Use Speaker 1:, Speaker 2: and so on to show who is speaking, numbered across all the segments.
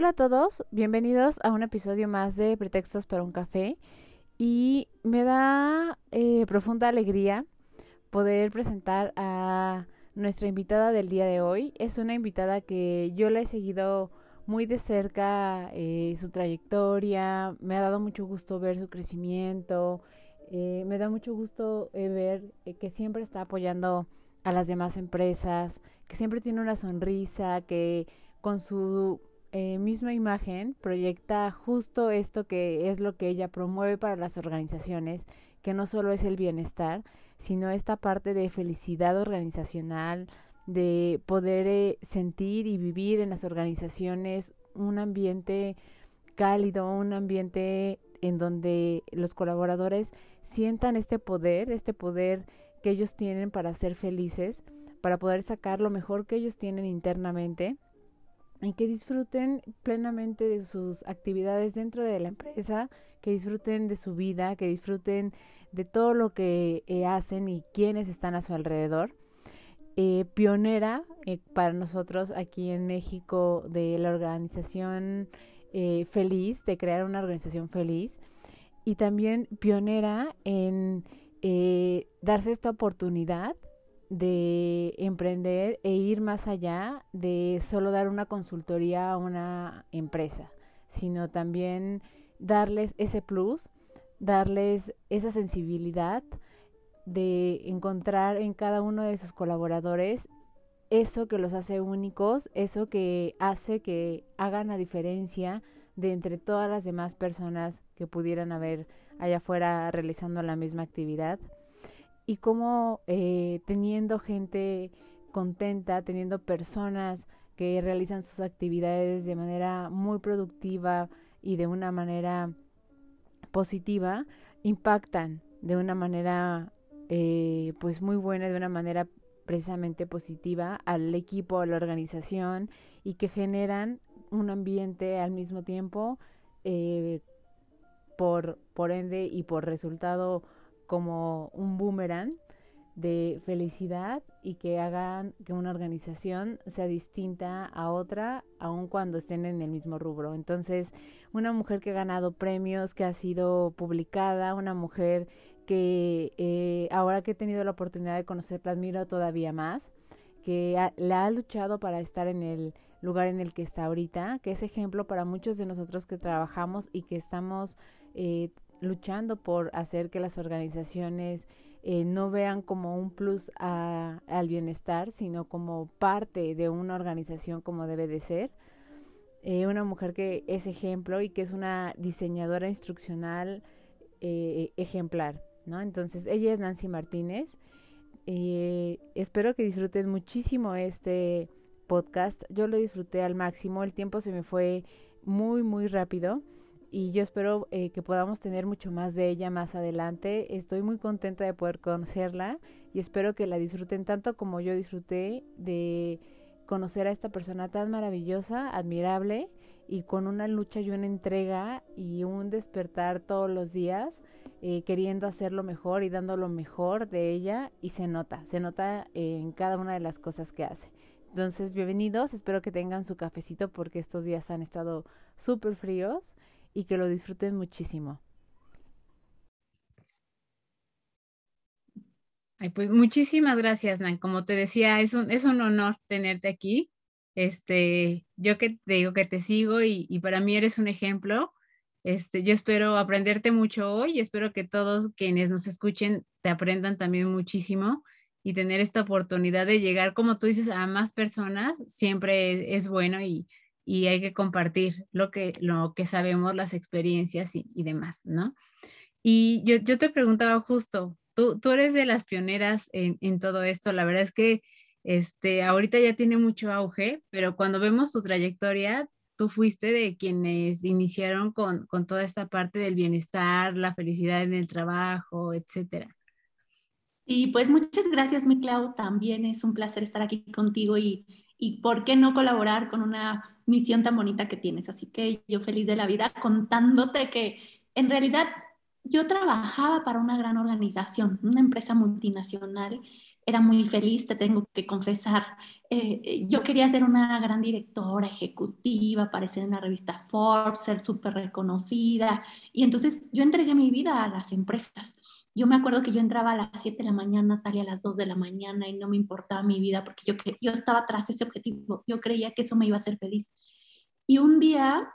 Speaker 1: Hola a todos, bienvenidos a un episodio más de Pretextos para un café y me da eh, profunda alegría poder presentar a nuestra invitada del día de hoy. Es una invitada que yo la he seguido muy de cerca, eh, su trayectoria, me ha dado mucho gusto ver su crecimiento, eh, me da mucho gusto eh, ver que siempre está apoyando a las demás empresas, que siempre tiene una sonrisa, que con su misma imagen proyecta justo esto que es lo que ella promueve para las organizaciones, que no solo es el bienestar, sino esta parte de felicidad organizacional, de poder eh, sentir y vivir en las organizaciones un ambiente cálido, un ambiente en donde los colaboradores sientan este poder, este poder que ellos tienen para ser felices, para poder sacar lo mejor que ellos tienen internamente y que disfruten plenamente de sus actividades dentro de la empresa, que disfruten de su vida, que disfruten de todo lo que eh, hacen y quienes están a su alrededor. Eh, pionera eh, para nosotros aquí en México de la organización feliz, de crear una organización feliz y también pionera en darse esta oportunidad de emprender e ir más allá de solo dar una consultoría a una empresa, sino también darles ese plus darles esa sensibilidad de encontrar en cada uno de sus colaboradores eso que los hace únicos, eso que hace que hagan la diferencia de entre todas las demás personas que pudieran haber allá afuera realizando la misma actividad y cómo eh, teniendo gente contenta, teniendo personas que realizan sus actividades de manera muy productiva y de una manera positiva impactan de una manera eh, pues muy buena, de una manera precisamente positiva al equipo, a la organización y que generan un ambiente al mismo tiempo eh, por, por ende y por resultado como un boomerang de felicidad y que hagan que una organización sea distinta a otra, aun cuando estén en el mismo rubro. Entonces, una mujer que ha ganado premios, que ha sido publicada, una mujer que eh, ahora que he tenido la oportunidad de conocerla, admiro todavía más, que la ha luchado para estar en el lugar en el que está ahorita, que es ejemplo para muchos de nosotros que trabajamos y que estamos eh, luchando por hacer que las organizaciones eh, no vean como un plus al bienestar, sino como parte de una organización como debe de ser. Eh, una mujer que es ejemplo y que es una diseñadora instruccional eh, ejemplar, ¿no? Entonces, ella es Nancy Martínez. espero que disfruten muchísimo este podcast. Yo lo disfruté al máximo, el tiempo se me fue muy, muy rápido y yo espero eh, que podamos tener mucho más de ella más adelante. Estoy muy contenta de poder conocerla y espero que la disfruten tanto como yo disfruté de conocer a esta persona tan maravillosa, admirable y con una lucha y una entrega y un despertar todos los días eh, queriendo hacerlo mejor y dando lo mejor de ella y se nota, se nota en cada una de las cosas que hace. Entonces, bienvenidos, espero que tengan su cafecito porque estos días han estado súper fríos y que lo disfruten muchísimo.
Speaker 2: Ay, pues muchísimas gracias, Nan. Como te decía, es un, es un honor tenerte aquí. Este, yo que te digo que te sigo y, y, para mí eres un ejemplo. Este, yo espero aprenderte mucho hoy y espero que todos quienes nos escuchen te aprendan también muchísimo y tener esta oportunidad de llegar, como tú dices, a más personas siempre es bueno y, y hay que compartir lo que, lo que sabemos, las experiencias y, demás, ¿no? Y yo, yo, te preguntaba justo, tú, tú eres de las pioneras en, en, todo esto, la verdad es que este, ahorita ya tiene mucho auge, pero cuando vemos tu trayectoria, tú fuiste de quienes iniciaron con, con toda esta parte del bienestar, la felicidad en el trabajo, etcétera.
Speaker 3: Y pues muchas gracias, mi Clau. También es un placer estar aquí contigo y, y por qué no colaborar con una misión tan bonita que tienes. Así que yo feliz de la vida contándote que en realidad yo trabajaba para una gran organización, una empresa multinacional. Era muy feliz, te tengo que confesar. Eh, yo quería ser una gran directora ejecutiva, aparecer en la revista Forbes, ser súper reconocida. Y entonces yo entregué mi vida a las empresas. Yo me acuerdo que yo entraba a las 7 de la mañana, salía a las 2 de la mañana y no me importaba mi vida porque yo, yo estaba tras ese objetivo. Yo creía que eso me iba a hacer feliz. Y un día,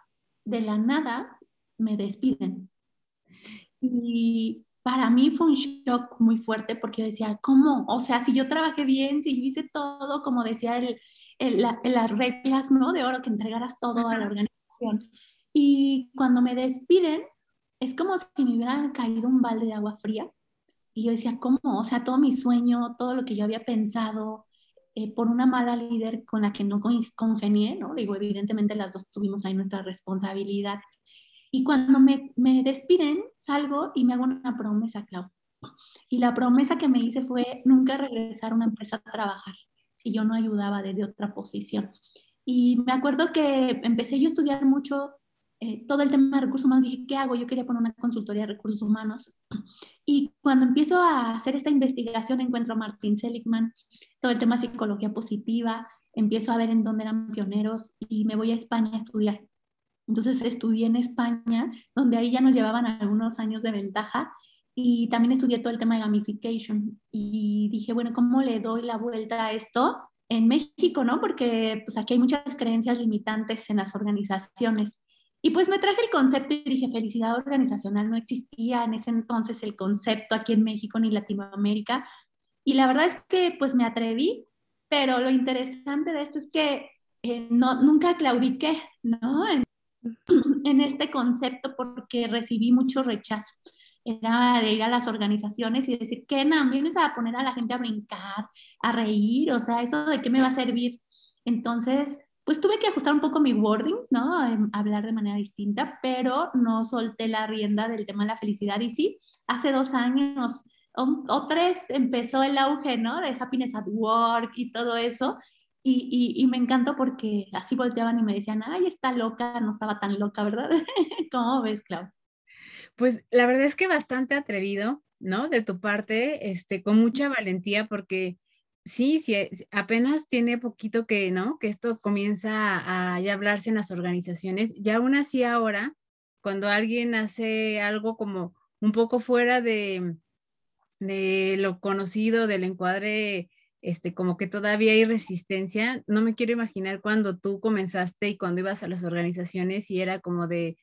Speaker 3: de la nada, me despiden. Y para mí fue un shock muy fuerte porque yo decía, ¿cómo? O sea, si yo trabajé bien, si yo hice todo, como decía el, el, las reglas, ¿no? De oro, que entregaras todo a la organización. Y cuando me despiden, es como si me hubiera caído un balde de agua fría. Y yo decía, ¿cómo? O sea, todo mi sueño, todo lo que yo había pensado, eh, por una mala líder con la que no congenié, ¿no? Digo, evidentemente las dos tuvimos ahí nuestra responsabilidad. Y cuando me, me despiden, salgo y me hago una promesa, Clau. Y la promesa que me hice fue nunca regresar a una empresa a trabajar si yo no ayudaba desde otra posición. Y me acuerdo que empecé yo a estudiar mucho eh, todo el tema de recursos humanos, dije, ¿qué hago? Yo quería poner una consultoría de recursos humanos. Y cuando empiezo a hacer esta investigación, encuentro a Martin Seligman, todo el tema de psicología positiva, empiezo a ver en dónde eran pioneros y me voy a España a estudiar. Entonces estudié en España, donde ahí ya nos llevaban algunos años de ventaja y también estudié todo el tema de gamification y dije, bueno, ¿cómo le doy la vuelta a esto en México, no? Porque pues aquí hay muchas creencias limitantes en las organizaciones. Y pues me traje el concepto y dije, felicidad organizacional, no existía en ese entonces el concepto aquí en México ni Latinoamérica. Y la verdad es que pues me atreví, pero lo interesante de esto es que eh, no, nunca claudiqué, ¿no? En, en, este concepto porque recibí mucho rechazo. Era de ir a las organizaciones y decir, ¿qué, no? ¿Vienes a poner a la gente a brincar, a reír? O sea, ¿eso de qué me va a servir? Entonces, pues tuve que ajustar un poco mi wording, ¿no? Em, hablar de manera distinta, pero no solté la rienda del tema de la felicidad. Y sí, hace dos años o, tres empezó el auge, ¿no? De happiness at work y todo eso. Y, y, me encantó porque así volteaban y me decían, ay, está loca, no estaba tan loca, ¿verdad? ¿Cómo ves, Clau?
Speaker 2: Pues la verdad es que bastante atrevido, ¿no? De tu parte, este, con mucha valentía, porque sí, sí, apenas tiene poquito que, ¿no? Que esto comienza a, ya hablarse en las organizaciones. Y aún así ahora, cuando alguien hace algo como un poco fuera de, de lo conocido, del encuadre, este, como que todavía hay resistencia. No me quiero imaginar cuando tú comenzaste y cuando ibas a las organizaciones y era como de,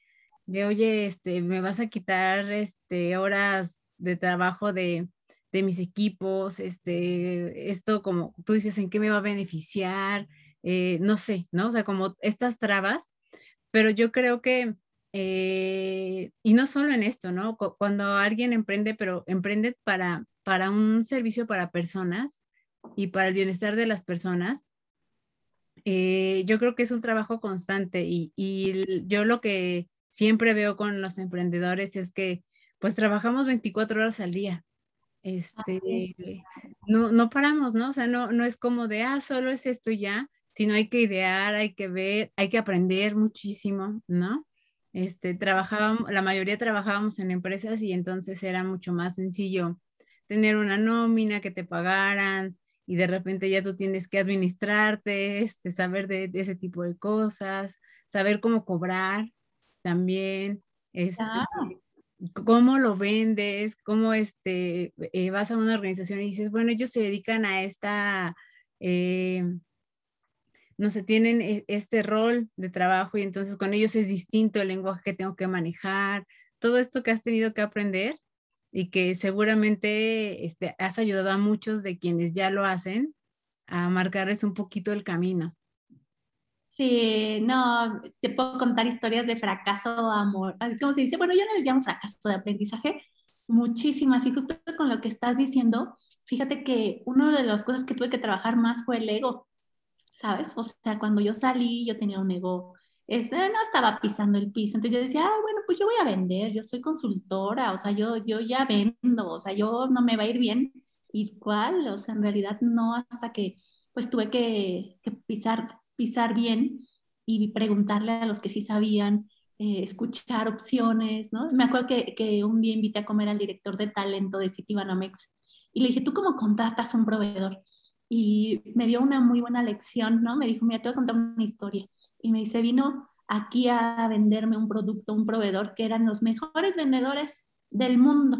Speaker 2: de oye, este, me vas a quitar este, horas de trabajo de, de mis equipos, este, esto como tú dices, ¿en qué me va a beneficiar? Eh, no sé, ¿no? O sea, como estas trabas, pero yo creo que, eh, y no solo en esto, ¿no? Cuando alguien emprende, pero emprende para, para un servicio para personas y para el bienestar de las personas, eh, yo creo que es un trabajo constante y, y yo lo que siempre veo con los emprendedores es que pues trabajamos 24 horas al día, este, no, no paramos, ¿no? O sea, no, no es como de, ah, solo es esto ya, sino hay que idear, hay que ver, hay que aprender muchísimo, ¿no? Este, trabajábamos, la mayoría trabajábamos en empresas y entonces era mucho más sencillo tener una nómina que te pagaran y de repente ya tú tienes que administrarte, este, saber de, ese tipo de cosas, saber cómo cobrar también, este, cómo lo vendes, cómo este, eh, vas a una organización y dices, bueno, ellos se dedican a esta, eh, no sé, tienen e, este rol de trabajo y entonces con ellos es distinto el lenguaje que tengo que manejar, todo esto que has tenido que aprender y que seguramente este, has ayudado a muchos de quienes ya lo hacen a marcarles un poquito el camino.
Speaker 3: Sí, no, te puedo contar historias de fracaso, amor. ¿Cómo se dice? Bueno, yo no les llamo fracaso de aprendizaje, muchísimas. Y justo con lo que estás diciendo, fíjate que una de las cosas que tuve que trabajar más fue el ego, ¿sabes? O sea, cuando yo salí, yo tenía un ego, este, no estaba pisando el piso. Entonces yo decía, ah, bueno, pues yo voy a vender, yo soy consultora, o sea, yo, yo ya vendo, o sea, yo no me va a ir bien. ¿Y cuál? O sea, en realidad no, hasta que pues tuve que, que pisar, pisar bien y preguntarle a los que sí sabían, eh, escuchar opciones, ¿no? Me acuerdo que, que, un día invité a comer al director de talento de Citibanamex y le dije, ¿tú cómo contratas un proveedor? Y me dio una muy buena lección, ¿no? Me dijo, mira, te voy a contar una historia. Y me dice, vino aquí a venderme un producto, un proveedor que eran los mejores vendedores del mundo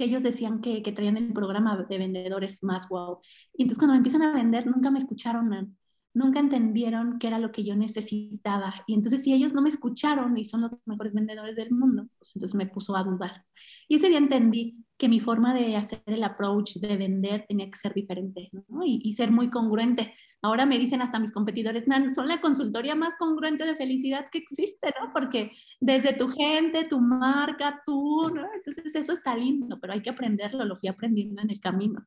Speaker 3: que ellos decían que, que traían el programa de vendedores más wow. Y entonces cuando me empiezan a vender, nunca me escucharon, nunca entendieron qué era lo que yo necesitaba. Y entonces si ellos no me escucharon y son los mejores vendedores del mundo, pues entonces me puso a dudar. Y ese día entendí que mi forma de hacer el approach de vender tenía que ser diferente ¿no? y, ser muy congruente. Ahora me dicen hasta mis competidores, Nan, son la consultoría más congruente de felicidad que existe, ¿no? Porque desde tu gente, tu marca, tú, ¿no? Entonces eso está lindo, pero hay que aprenderlo, lo fui aprendiendo en el camino.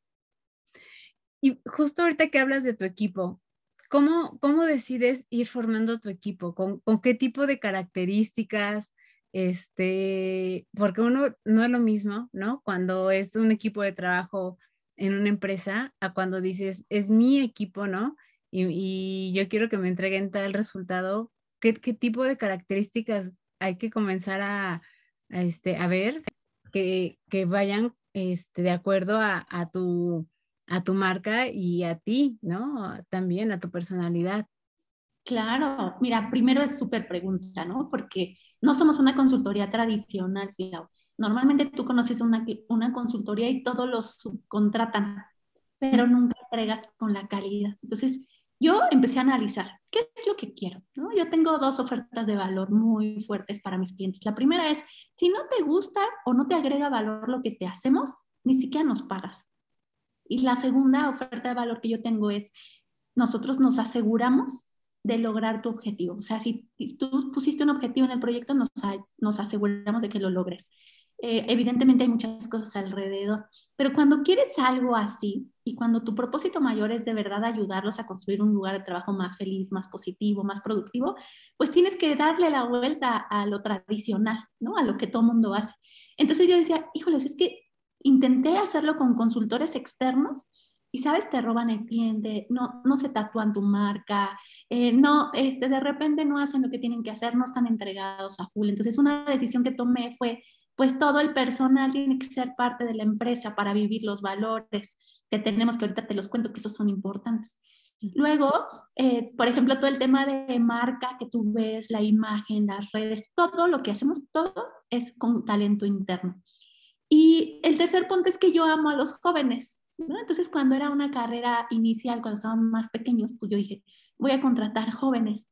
Speaker 2: Y justo ahorita que hablas de tu equipo, ¿cómo, cómo decides ir formando tu equipo? ¿Con, con qué tipo de características? Este, porque uno no es lo mismo, ¿no? Cuando es un equipo de trabajo en una empresa a cuando dices, es mi equipo, ¿no? Y, yo quiero que me entreguen tal resultado. ¿Qué, ¿Qué, tipo de características hay que comenzar a, a este, a ver que, que vayan este, de acuerdo a, a tu a tu marca y a ti, ¿no? También a tu personalidad.
Speaker 3: Claro, mira, primero es súper pregunta, ¿no? Porque no somos una consultoría tradicional, Clau. Normalmente tú conoces una, una consultoría y todos los subcontratan, pero nunca entregas con la calidad. Entonces, yo empecé a analizar qué es lo que quiero, ¿no? Yo tengo dos ofertas de valor muy fuertes para mis clientes. La primera es, si no te gusta o no te agrega valor lo que te hacemos, ni siquiera nos pagas. Y la segunda oferta de valor que yo tengo es, nosotros nos aseguramos de lograr tu objetivo. O sea, si tú pusiste un objetivo en el proyecto, nos, nos aseguramos de que lo logres. Eh, evidentemente hay muchas cosas alrededor, pero cuando quieres algo así y cuando tu propósito mayor es de verdad ayudarlos a construir un lugar de trabajo más feliz, más positivo, más productivo, pues tienes que darle la vuelta a lo tradicional, ¿no? A lo que todo mundo hace. Entonces yo decía, híjoles, es que Intenté hacerlo con consultores externos y, ¿sabes? Te roban el cliente, no, no se tatúan tu marca, eh, no, este, de repente no hacen lo que tienen que hacer, no están entregados a full. Entonces, una decisión que tomé fue, pues todo el personal tiene que ser parte de la empresa para vivir los valores que tenemos, que ahorita te los cuento que esos son importantes. Luego, eh, por ejemplo, todo el tema de marca que tú ves, la imagen, las redes, todo lo que hacemos, todo es con talento interno. Y el tercer punto es que yo amo a los jóvenes. ¿no? Entonces, cuando era una carrera inicial, cuando estaban más pequeños, pues yo dije, voy a contratar jóvenes.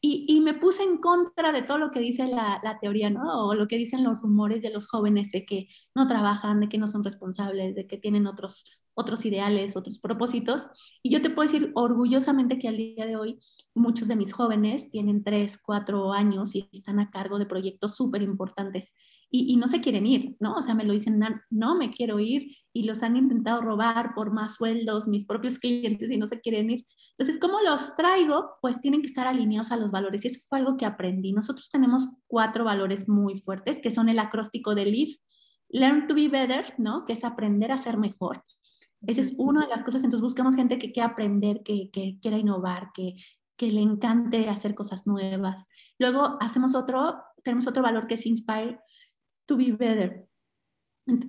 Speaker 3: Y, y, me puse en contra de todo lo que dice la, la, teoría, ¿no? O lo que dicen los rumores de los jóvenes de que no trabajan, de que no son responsables, de que tienen otros, otros ideales, otros propósitos. Y yo te puedo decir orgullosamente que al día de hoy muchos de mis jóvenes tienen tres, cuatro años y están a cargo de proyectos súper importantes y, no se quieren ir, ¿no? O sea, me lo dicen, no me quiero ir y los han intentado robar por más sueldos, mis propios clientes y no se quieren ir. Entonces, ¿cómo los traigo? Pues tienen que estar alineados a los valores y eso fue algo que aprendí. Nosotros tenemos cuatro valores muy fuertes que son el acróstico de LEAF, Learn to be better, ¿no? Que es aprender a ser mejor. Esa es una de las cosas. Entonces buscamos gente que quiera aprender, que, que quiera innovar, que, que le encante hacer cosas nuevas. Luego hacemos otro, tenemos otro valor que es inspire, to be better.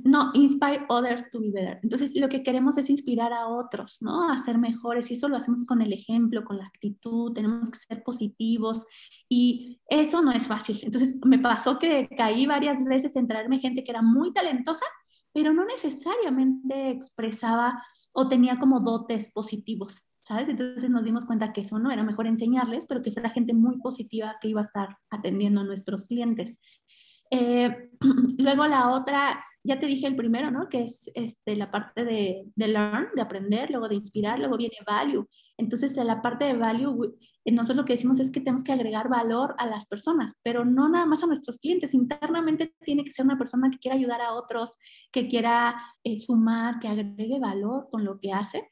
Speaker 3: No, inspire others to be better. Entonces, lo que queremos es inspirar a otros, ¿no? A ser mejores y eso lo hacemos con el ejemplo, con la actitud, tenemos que ser positivos y eso no es fácil. Entonces, me pasó que caí varias veces en traerme gente que era muy talentosa, pero no necesariamente expresaba o tenía como dotes positivos, ¿sabes? Entonces nos dimos cuenta que eso no era mejor enseñarles, pero que fuera gente muy positiva que iba a estar atendiendo a nuestros clientes. Eh, luego la otra ya te dije el primero, ¿no? Que es este, la parte de, de learn, de aprender, luego de inspirar, luego viene value. Entonces, en la parte de value, nosotros lo que decimos es que tenemos que agregar valor a las personas, pero no nada más a nuestros clientes. Internamente tiene que ser una persona que quiera ayudar a otros, que quiera eh, sumar, que agregue valor con lo que hace.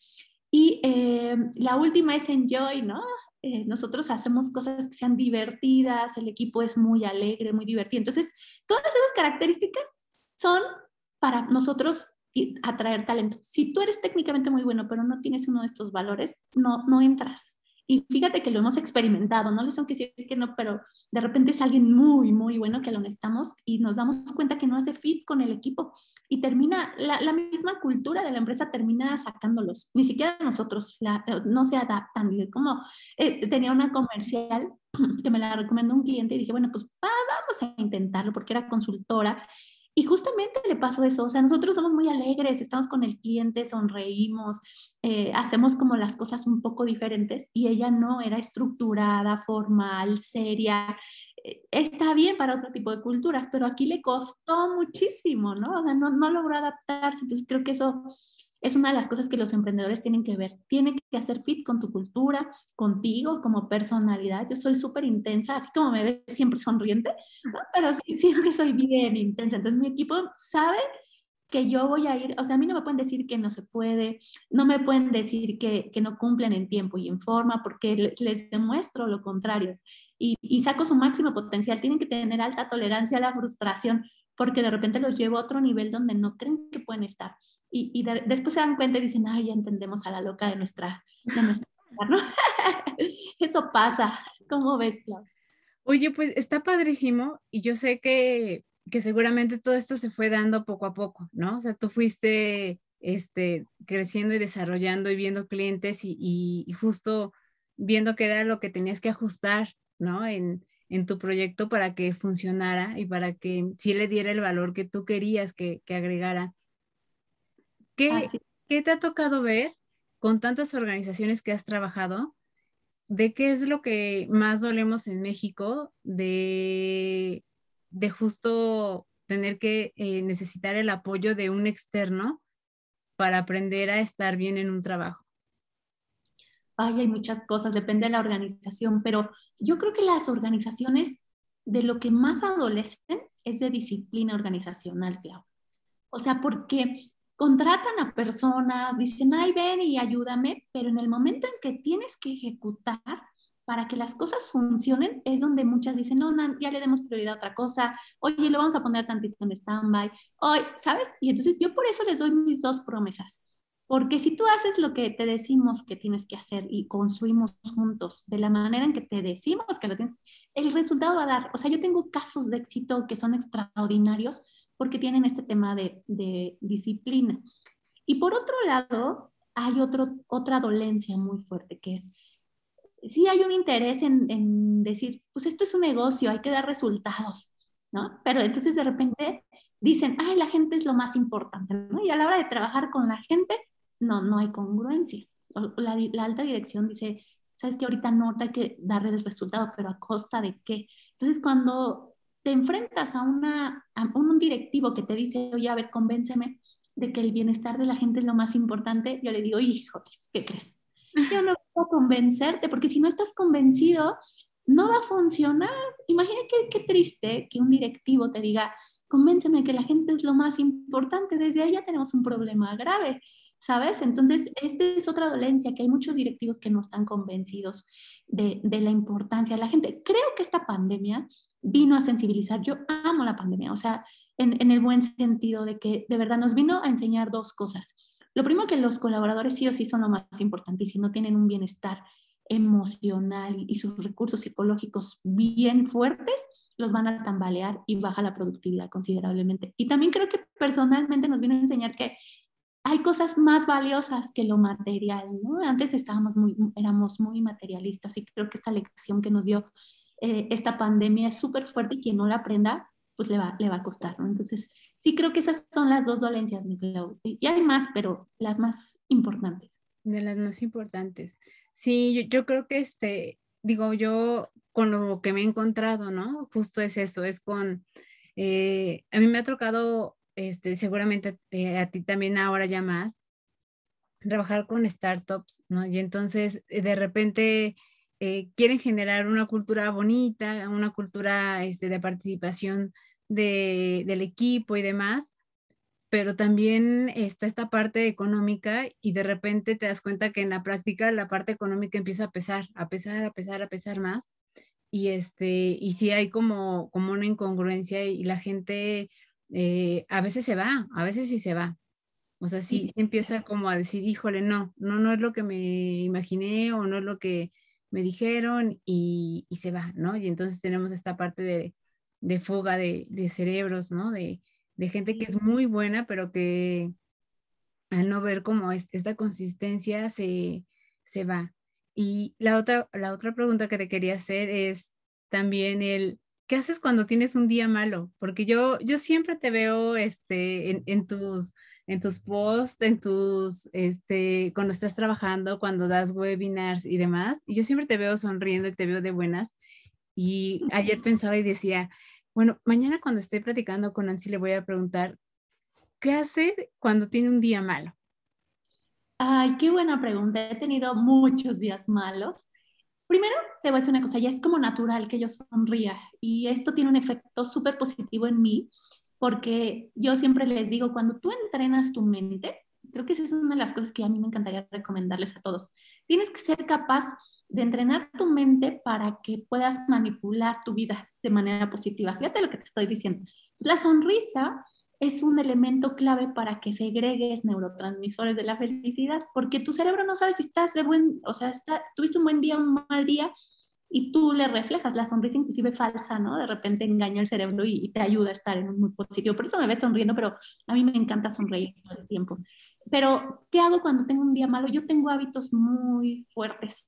Speaker 3: Y eh, la última es enjoy, ¿no? Eh, nosotros hacemos cosas que sean divertidas, el equipo es muy alegre, muy divertido. Entonces, todas esas características son para nosotros atraer talento. Si tú eres técnicamente muy bueno, pero no tienes uno de estos valores, no, no entras. Y fíjate que lo hemos experimentado, no les tengo que decir que no, pero de repente es alguien muy, muy bueno que lo necesitamos y nos damos cuenta que no hace fit con el equipo y termina, la, la misma cultura de la empresa termina sacándolos. Ni siquiera nosotros eh, no se adaptan. Como eh, tenía una comercial que me la recomendó un cliente y dije, bueno, pues vamos a intentarlo porque era consultora y justamente le pasó eso, o sea, nosotros somos muy alegres, estamos con el cliente, sonreímos, eh, hacemos como las cosas un poco diferentes y ella no era estructurada, formal, seria. Eh, está bien para otro tipo de culturas, pero aquí le costó muchísimo, ¿no? O sea, no, no logró adaptarse, entonces creo que eso es una de las cosas que los emprendedores tienen que ver. Tiene que hacer fit con tu cultura, contigo, como personalidad. Yo soy súper intensa, así como me ves siempre sonriente, pero sí, siempre soy bien intensa. Entonces mi equipo sabe que yo voy a ir, o sea, a mí no me pueden decir que no se puede, no me pueden decir que, que no cumplen en tiempo y en forma, porque les, demuestro lo contrario. Y, y saco su máximo potencial. Tienen que tener alta tolerancia a la frustración, porque de repente los llevo a otro nivel donde no creen que pueden estar y, después se dan cuenta y dicen, ay, ya entendemos a la loca de nuestra, de nuestra ¿no? Eso pasa. ¿Cómo ves, Clau?
Speaker 2: Oye, pues está padrísimo y yo sé que, que seguramente todo esto se fue dando poco a poco, ¿no? O sea, tú fuiste este, creciendo y desarrollando y viendo clientes y, y, justo viendo qué era lo que tenías que ajustar, ¿no? En, en, tu proyecto para que funcionara y para que sí le diera el valor que tú querías que, que agregara. ¿Qué, te ha tocado ver con tantas organizaciones que has trabajado? ¿De qué es lo que más dolemos en México de, de justo tener que eh, necesitar el apoyo de un externo para aprender a estar bien en un trabajo?
Speaker 3: Ay, hay muchas cosas, depende de la organización, pero yo creo que las organizaciones de lo que más adolecen es de disciplina organizacional, Clau. O sea, porque contratan a personas, dicen, ay, ven y ayúdame, pero en el momento en que tienes que ejecutar para que las cosas funcionen, es donde muchas dicen, no, no ya le demos prioridad a otra cosa, oye, lo vamos a poner tantito en stand-by, hoy, ¿sabes? Y entonces yo por eso les doy mis dos promesas. Porque si tú haces lo que te decimos que tienes que hacer y construimos juntos de la manera en que te decimos que lo tienes, el resultado va a dar. O sea, yo tengo casos de éxito que son extraordinarios porque tienen este tema de, disciplina. Y por otro lado, hay otro, otra dolencia muy fuerte, que es, sí hay un interés en, decir, pues esto es un negocio, hay que dar resultados, ¿no? Pero entonces de repente dicen, ay, la gente es lo más importante, ¿no? Y a la hora de trabajar con la gente, no, no hay congruencia. La, la alta dirección dice, sabes que ahorita no hay que darle el resultado, pero a costa de qué. Entonces, cuando te enfrentas a, una, un directivo que te dice, oye, a ver, convénceme de que el bienestar de la gente es lo más importante, yo le digo, híjoles, ¿qué crees? Yo no puedo convencerte, porque si no estás convencido, no va a funcionar. Imagina qué, qué triste que un directivo te diga, convénceme que la gente es lo más importante, desde ahí ya tenemos un problema grave. ¿Sabes? Entonces, esta es otra dolencia, que hay muchos directivos que no están convencidos de, la importancia de la gente. Creo que esta pandemia vino a sensibilizar. Yo amo la pandemia, o sea, en, en, el buen sentido de que de verdad nos vino a enseñar dos cosas. Lo primero que los colaboradores sí o sí son lo más importante y si no tienen un bienestar emocional y sus recursos psicológicos bien fuertes, los van a tambalear y baja la productividad considerablemente. Y también creo que personalmente nos vino a enseñar que hay cosas más valiosas que lo material, ¿no? Antes estábamos muy, éramos muy materialistas y creo que esta lección que nos dio eh, esta pandemia es súper fuerte y quien no la aprenda, pues le va, le va a costar, ¿no? Entonces, sí creo que esas son las dos dolencias. Y hay más, pero las más importantes.
Speaker 2: De las más importantes. Sí, yo, yo creo que este, digo, yo con lo que me he encontrado, ¿no? Justo es eso, es con, eh, a mí me ha tocado este, seguramente eh, a ti también ahora ya más, trabajar con startups, ¿no? Y entonces eh, de repente eh, quieren generar una cultura bonita, una cultura este, de participación de, del equipo y demás, pero también está esta parte económica y de repente te das cuenta que en la práctica la parte económica empieza a pesar, a pesar, a pesar, a pesar más. Y, este, y sí hay como, como una incongruencia y la gente eh, a veces se va, a veces sí se va. O sea, sí, sí, empieza como a decir, híjole, no, no, no es lo que me imaginé o no es lo que me dijeron y, y se va, ¿no? Y entonces tenemos esta parte de, de fuga de, de cerebros, ¿no? De, de gente que es muy buena, pero que al no ver cómo es, esta consistencia se, se va. Y la otra, la otra pregunta que te quería hacer es también el, ¿qué haces cuando tienes un día malo? Porque yo, yo siempre te veo este, en, en tus, en tus posts, en tus, este, cuando estás trabajando, cuando das webinars y demás, y yo siempre te veo sonriendo y te veo de buenas. Y ayer pensaba y decía, bueno, mañana cuando esté platicando con Nancy le voy a preguntar, ¿qué hace cuando tiene un día malo?
Speaker 3: Ay, qué buena pregunta. He tenido muchos días malos. Primero, te voy a decir una cosa, ya es como natural que yo sonría y esto tiene un efecto súper positivo en mí porque yo siempre les digo, cuando tú entrenas tu mente, creo que esa es una de las cosas que a mí me encantaría recomendarles a todos, tienes que ser capaz de entrenar tu mente para que puedas manipular tu vida de manera positiva. Fíjate lo que te estoy diciendo. La sonrisa es un elemento clave para que segregues neurotransmisores de la felicidad, porque tu cerebro no sabe si estás de buen, o sea, tuviste un buen día un mal día, y tú le reflejas la sonrisa inclusive falsa, ¿no? De repente engaña el cerebro y, y, te ayuda a estar en un muy positivo. Por eso me ves sonriendo, pero a mí me encanta sonreír todo el tiempo. Pero, ¿qué hago cuando tengo un día malo? Yo tengo hábitos muy fuertes.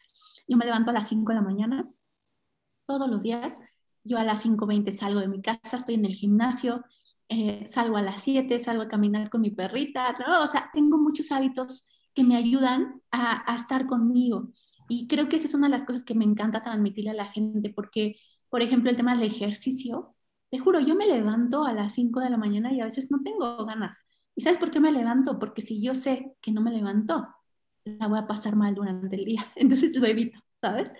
Speaker 3: Yo me levanto a las 5 de la mañana todos los días. Yo a las 5.20 salgo de mi casa, estoy en el gimnasio, eh, salgo a las 7, salgo a caminar con mi perrita, ¿no? o sea, tengo muchos hábitos que me ayudan a, estar conmigo. Y creo que esa es una de las cosas que me encanta transmitirle a la gente, porque, por ejemplo, el tema del ejercicio, te juro, yo me levanto a las 5 de la mañana y a veces no tengo ganas. ¿Y sabes por qué me levanto? Porque si yo sé que no me levanto, la voy a pasar mal durante el día. Entonces lo evito, ¿sabes?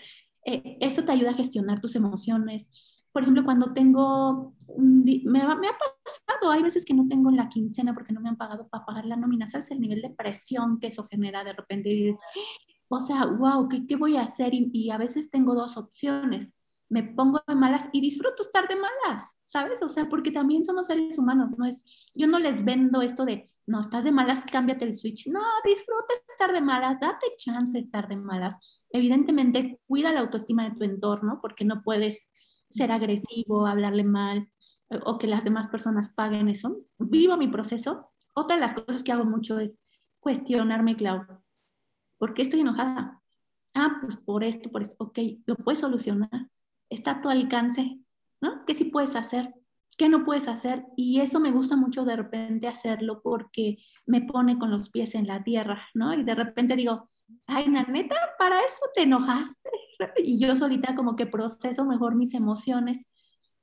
Speaker 3: Eh, eso te ayuda a gestionar tus emociones. Por ejemplo, cuando tengo, me, me, ha pasado, hay veces que no tengo la quincena porque no me han pagado para pagar la nómina, ¿sabes? El nivel de presión que eso genera de repente y dices, o sea, wow, ¿qué, qué voy a hacer? Y, y a veces tengo dos opciones. Me pongo de malas y disfruto estar de malas, ¿sabes? O sea, porque también somos seres humanos, no es, yo no les vendo esto de, no, estás de malas, cámbiate el switch. No, disfruta estar de malas, date chance de estar de malas. Evidentemente, cuida la autoestima de tu entorno porque no puedes ser agresivo, hablarle mal eh, o que las demás personas paguen eso. Vivo mi proceso. Otra de las cosas que hago mucho es cuestionarme, Clau. ¿Por qué estoy enojada? Ah, pues por esto, por esto. Ok, lo puedes solucionar. Está a tu alcance, ¿no? ¿Qué sí puedes hacer? ¿Qué no puedes hacer? Y eso me gusta mucho de repente hacerlo porque me pone con los pies en la tierra, ¿no? Y de repente digo, ay, neta, para eso te enojaste. Y yo solita como que proceso mejor mis emociones.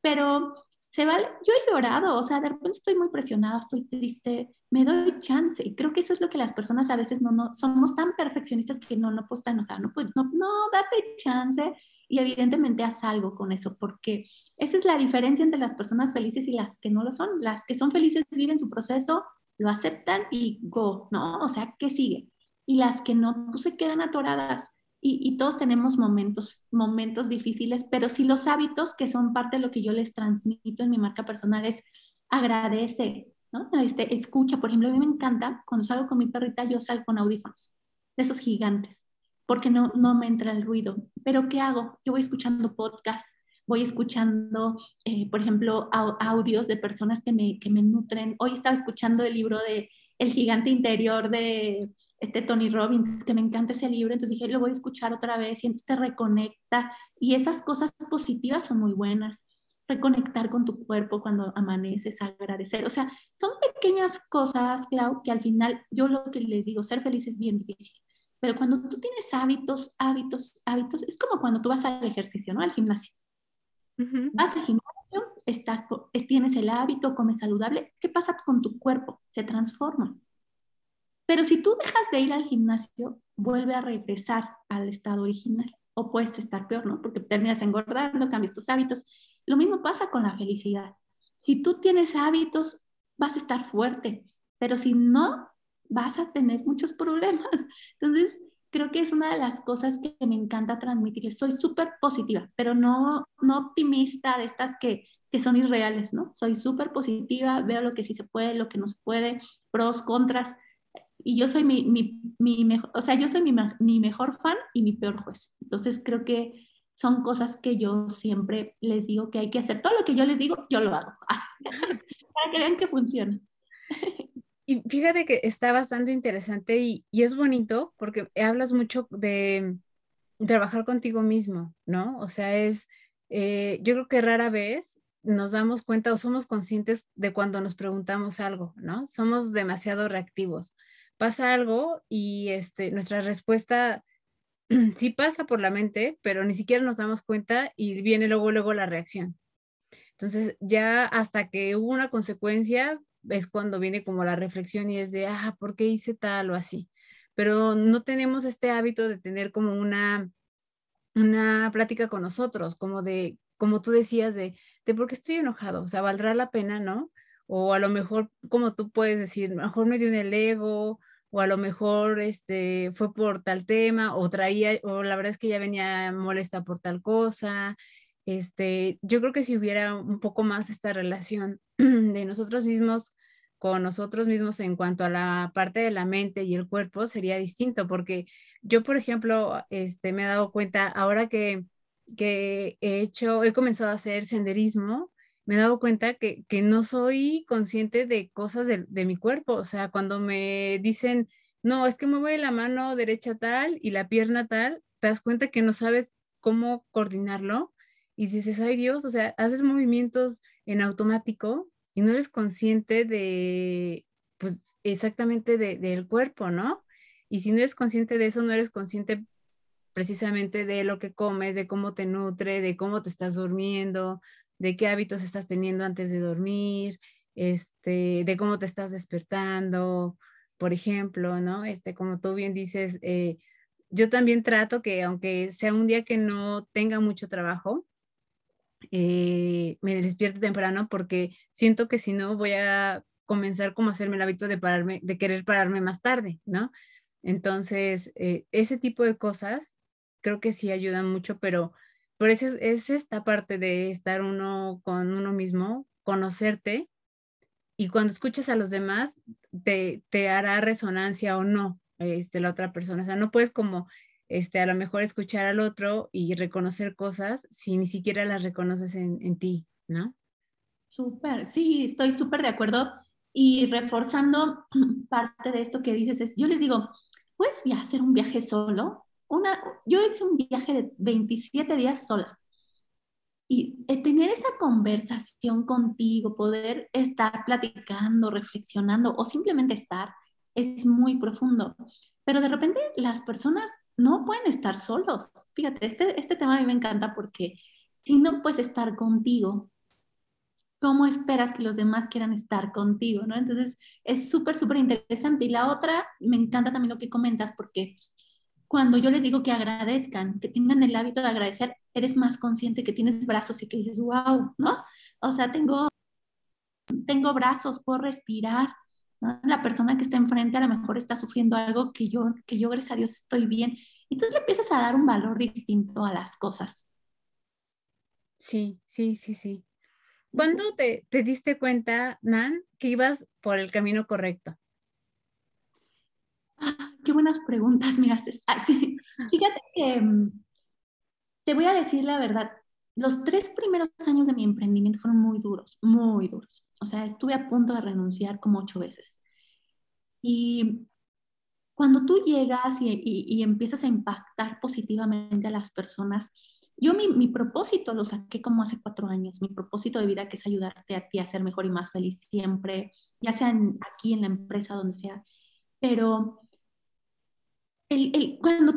Speaker 3: Pero se vale, yo he llorado, o sea, de repente estoy muy presionada, estoy triste, me doy chance. Y creo que eso es lo que las personas a veces no, no, somos tan perfeccionistas que no, no puedo estar enojada, no, no, no, date chance y evidentemente haz algo con eso, porque esa es la diferencia entre las personas felices y las que no lo son. Las que son felices viven su proceso, lo aceptan y go, ¿no? O sea, ¿qué sigue? Y las que no, pues se quedan atoradas. Y, y, todos tenemos momentos, momentos difíciles, pero sí los hábitos que son parte de lo que yo les transmito en mi marca personal es agradece, ¿no? Este, escucha, por ejemplo, a mí me encanta, cuando salgo con mi perrita, yo salgo con audífonos, de esos gigantes porque no, no me entra el ruido. Pero ¿qué hago? Yo voy escuchando podcasts, voy escuchando, eh, por ejemplo, audios de personas que me, que me nutren. Hoy estaba escuchando el libro de El gigante interior de este Tony Robbins, que me encanta ese libro, entonces dije, lo voy a escuchar otra vez y entonces te reconecta. Y esas cosas positivas son muy buenas. Reconectar con tu cuerpo cuando amaneces, agradecer. O sea, son pequeñas cosas, Clau, que al final yo lo que les digo, ser feliz es bien difícil. Pero cuando tú tienes hábitos, hábitos, hábitos, es como cuando tú vas al ejercicio, ¿no? Al gimnasio. Uh -huh. Vas al gimnasio estás, tienes el hábito, comes saludable, ¿qué pasa con tu cuerpo? Se transforma. Pero si tú dejas de ir al gimnasio, vuelve a regresar al estado original. O puedes estar peor, ¿no? Porque terminas engordando, cambias tus hábitos. Lo mismo pasa con la felicidad. Si tú tienes hábitos, vas a estar fuerte, pero si no, vas a tener muchos problemas. Entonces, creo que es una de las cosas que me encanta transmitir. Soy súper positiva, pero no, no optimista de estas que, que son irreales, ¿no? Soy súper positiva, veo lo que sí se puede, lo que no se puede, pros, contras y yo soy mi, mi, mi, mejor, o sea, yo soy mi, mi mejor fan y mi peor juez. Entonces creo que son cosas que yo siempre les digo que hay que hacer. Todo lo que yo les digo, yo lo hago. Para que vean que funciona.
Speaker 2: Y fíjate que está bastante interesante y, y, es bonito porque hablas mucho de trabajar contigo mismo, ¿no? O sea, es, eh, yo creo que rara vez nos damos cuenta o somos conscientes de cuando nos preguntamos algo, ¿no? Somos demasiado reactivos pasa algo y este, nuestra respuesta sí pasa por la mente, pero ni siquiera nos damos cuenta y viene luego, luego la reacción. Entonces, ya hasta que hubo una consecuencia, es cuando viene como la reflexión y es de, ah, ¿por qué hice tal o así? Pero no tenemos este hábito de tener como una, una plática con nosotros, como de, como tú decías, de, de por qué estoy enojado, o sea, valdrá la pena, ¿no? O a lo mejor, como tú puedes decir, mejor me dio en el ego, o a lo mejor este, fue por tal tema, o traía, o la verdad es que ya venía molesta por tal cosa. Este, yo creo que si hubiera un poco más esta relación de nosotros mismos con nosotros mismos en cuanto a la parte de la mente y el cuerpo sería distinto, porque yo, por ejemplo, este, me he dado cuenta ahora que, que he hecho, he comenzado a hacer senderismo, me he dado cuenta que, no soy consciente de cosas de, mi cuerpo. O sea, cuando me dicen, no, es que mueve la mano derecha tal y la pierna tal, te das cuenta que no sabes cómo coordinarlo y dices, ay Dios, o sea, haces movimientos en automático y no eres consciente de, pues exactamente del cuerpo, ¿no? Y si no eres consciente de eso, no eres consciente precisamente de lo que comes, de cómo te nutre, de cómo te estás durmiendo, de qué hábitos estás teniendo antes de dormir, este, de cómo te estás despertando, por ejemplo, ¿no? Este, como tú bien dices, eh, yo también trato que aunque sea un día que no tenga mucho trabajo, eh, me despierte temprano porque siento que si no voy a comenzar como a hacerme el hábito de pararme, de querer pararme más tarde, ¿no? Entonces, eh, ese tipo de cosas creo que sí ayudan mucho, pero por eso es, esta parte de estar uno con uno mismo, conocerte y cuando escuchas a los demás te, te hará resonancia o no este, la otra persona. O sea, no puedes como este, a lo mejor escuchar al otro y reconocer cosas si ni siquiera las reconoces en, ti, ¿no?
Speaker 3: Súper, sí, estoy súper de acuerdo. Y reforzando parte de esto que dices, es, yo les digo, ¿puedes hacer un viaje solo? Una, yo hice un viaje de 27 días sola. Y eh, tener esa conversación contigo, poder estar platicando, reflexionando o simplemente estar, es muy profundo. Pero de repente las personas no pueden estar solos. Fíjate, este, este tema a mí me encanta porque si no puedes estar contigo, ¿cómo esperas que los demás quieran estar contigo? ¿no? Entonces, es súper, súper interesante. Y la otra, me encanta también lo que comentas porque cuando yo les digo que agradezcan, que tengan el hábito de agradecer, eres más consciente que tienes brazos y que dices, wow, ¿no? O sea, tengo, tengo brazos, puedo respirar. La persona que está enfrente a lo mejor está sufriendo algo que yo, que yo, gracias a Dios, estoy bien. Entonces le empiezas a dar un valor distinto a las cosas.
Speaker 2: Sí, sí, sí, sí. ¿Cuándo te, te diste cuenta, Nan, que ibas por el camino correcto?
Speaker 3: Qué buenas preguntas me haces. Así, fíjate que mm, te voy a decir la verdad. Los tres primeros años de mi emprendimiento fueron muy duros, muy duros. O sea, estuve a punto de renunciar como ocho veces. Y cuando tú llegas y, empiezas a impactar positivamente a las personas, yo mi, mi, propósito lo saqué como hace cuatro años, mi propósito de vida que es ayudarte a ti a ser mejor y más feliz siempre, ya sea aquí en la empresa, donde sea. Pero cuando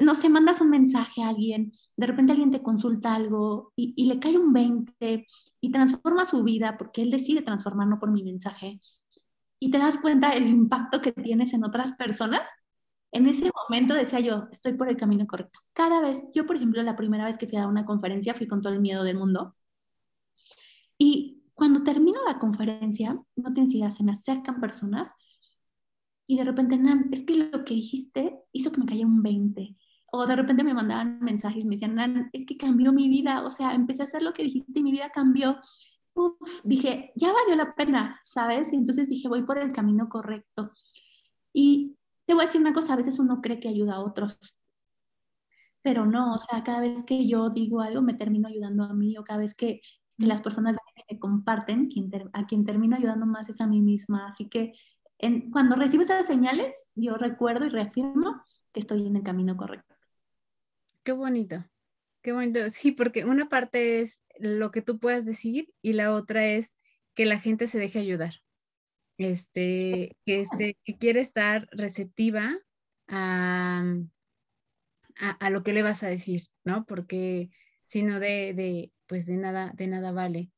Speaker 3: no sé, mandas un mensaje a alguien, de repente alguien te consulta algo y, le cae un 20 y transforma su vida porque él decide transformarlo por mi mensaje y te das cuenta el impacto que tienes en otras personas, en ese momento decía yo, estoy por el camino correcto. Cada vez, yo por ejemplo, la primera vez que fui a una conferencia fui con todo el miedo del mundo. Y cuando termino la conferencia, no te se me acercan personas y de repente, Nan, es que lo que dijiste hizo que me cayera un 20. O de repente me mandaban mensajes, me decían, Nan, es que cambió mi vida, o sea, empecé a hacer lo que dijiste y mi vida cambió dije, ya valió la pena, ¿sabes? Y entonces dije, voy por el camino correcto. Y te voy a decir una cosa, a veces uno cree que ayuda a otros, pero no, o sea, cada vez que yo digo algo me termino ayudando a mí o cada vez que, las personas me comparten, a quien termino ayudando más es a mí misma. Así que en, cuando recibo esas señales, yo recuerdo y reafirmo que estoy en el camino correcto.
Speaker 2: Qué bonito, qué bonito. Sí, porque una parte es lo que tú puedas decir y la otra es que la gente se deje ayudar. Este, que, este, que quiere estar receptiva a, a, lo que le vas a decir, ¿no? Porque si no de, de, pues de nada, de nada vale.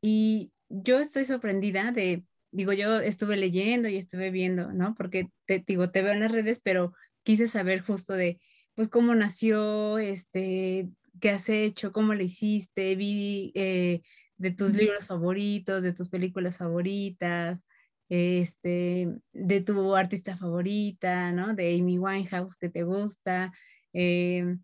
Speaker 2: Y yo estoy sorprendida de, digo, yo estuve leyendo y estuve viendo, ¿no? Porque te digo, te veo en las redes, pero quise saber justo de, pues, cómo nació, este, qué has hecho, cómo lo hiciste, vi eh, de tus libros favoritos, de tus películas favoritas, este, de tu artista favorita, ¿no? De Amy Winehouse que te gusta. Eh,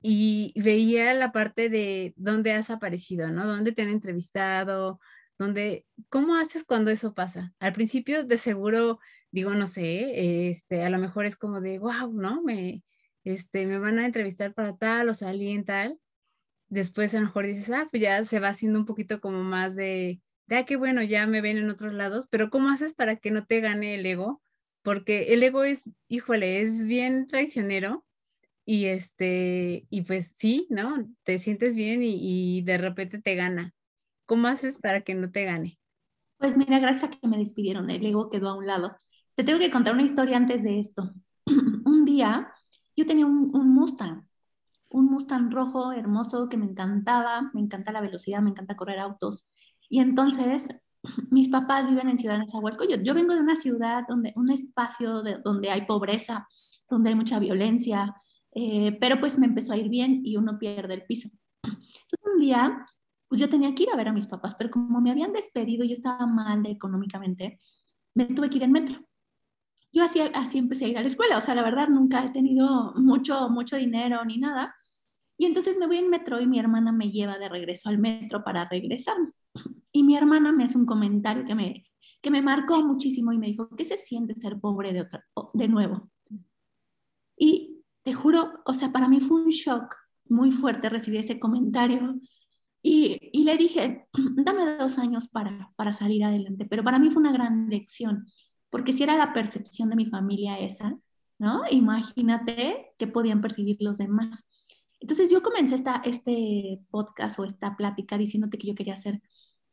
Speaker 2: y veía la parte de dónde has aparecido, ¿no? Dónde te han entrevistado, dónde, ¿cómo haces cuando eso pasa? Al principio de seguro digo, no sé, este, a lo mejor es como de, wow, ¿no? Me, este, me van a entrevistar para tal o salir en tal. Después a lo mejor dices, ah, pues ya se va haciendo un poquito como más de, de, ah, qué bueno, ya me ven en otros lados, pero ¿cómo haces para que no te gane el ego? Porque el ego es, híjole, es bien traicionero y este, y pues sí, ¿no? Te sientes bien y de repente te gana. ¿Cómo haces para que no te gane?
Speaker 3: Pues mira, gracias a que me despidieron, el ego quedó a un lado. Te tengo que contar una historia antes de esto. un día yo tenía un, Mustang, un Mustang rojo hermoso que me encantaba, me encanta la velocidad, me encanta correr autos. Y entonces mis papás viven en Ciudad de Yo, yo vengo de una ciudad donde, un espacio de, donde hay pobreza, donde hay mucha violencia, eh, pero pues me empezó a ir bien y uno pierde el piso. Entonces un día, pues yo tenía que ir a ver a mis papás, pero como me habían despedido, yo estaba mal económicamente, me tuve que ir en metro yo así, así empecé a ir a la escuela, o sea, la verdad nunca he tenido mucho, mucho dinero ni nada. Y entonces me voy en metro y mi hermana me lleva de regreso al metro para regresar. Y mi hermana me hace un comentario que me, que me marcó muchísimo y me dijo, ¿qué se siente ser pobre de, otra, de nuevo? Y te juro, o sea, para mí fue un shock muy fuerte recibir ese comentario. Y, y le dije, dame dos años para, para salir adelante, pero para mí fue una gran lección porque si era la percepción de mi familia esa, ¿no? Imagínate qué podían percibir los demás. Entonces yo comencé esta, este podcast o esta plática diciéndote que yo quería ser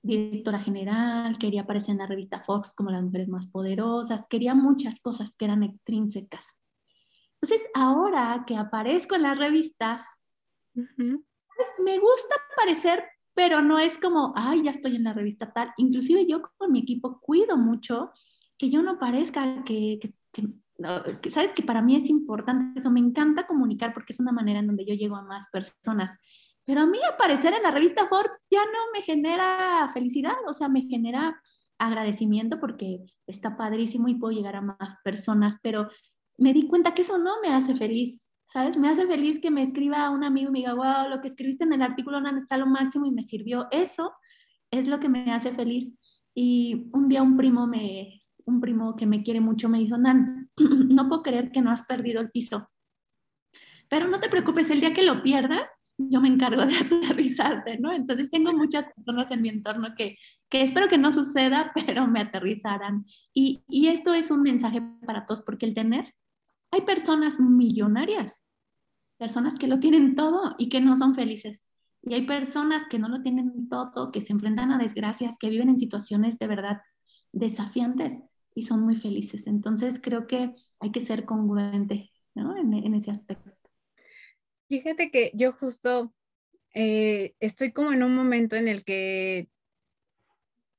Speaker 3: directora general, quería aparecer en la revista Fox como las mujeres más poderosas, quería muchas cosas que eran extrínsecas. Entonces ahora que aparezco en las revistas, pues me gusta aparecer, pero no es como, ay, ya estoy en la revista tal. Inclusive yo con mi equipo cuido mucho que yo no parezca que, que, sabes que para mí es importante eso, me encanta comunicar porque es una manera en donde yo llego a más personas. Pero a mí aparecer en la revista Forbes ya no me genera felicidad, o sea, me genera agradecimiento porque está padrísimo y puedo llegar a más personas, pero me di cuenta que eso no me hace feliz, ¿sabes? Me hace feliz que me escriba un amigo y me diga, wow, lo que escribiste en el artículo no está lo máximo y me sirvió. Eso es lo que me hace feliz. Y un día un primo me, un primo que me quiere mucho me dijo, Nan, no puedo creer que no has perdido el piso. Pero no te preocupes, el día que lo pierdas, yo me encargo de aterrizarte, ¿no? Entonces tengo muchas personas en mi entorno que, que espero que no suceda, pero me aterrizarán. Y, y esto es un mensaje para todos, porque el tener, hay personas millonarias, personas que lo tienen todo y que no son felices. Y hay personas que no lo tienen todo, que se enfrentan a desgracias, que viven en situaciones de verdad desafiantes y son muy felices. Entonces creo que hay que ser congruente ¿no? En, ese aspecto.
Speaker 2: Fíjate que yo justo eh, estoy como en un momento en el que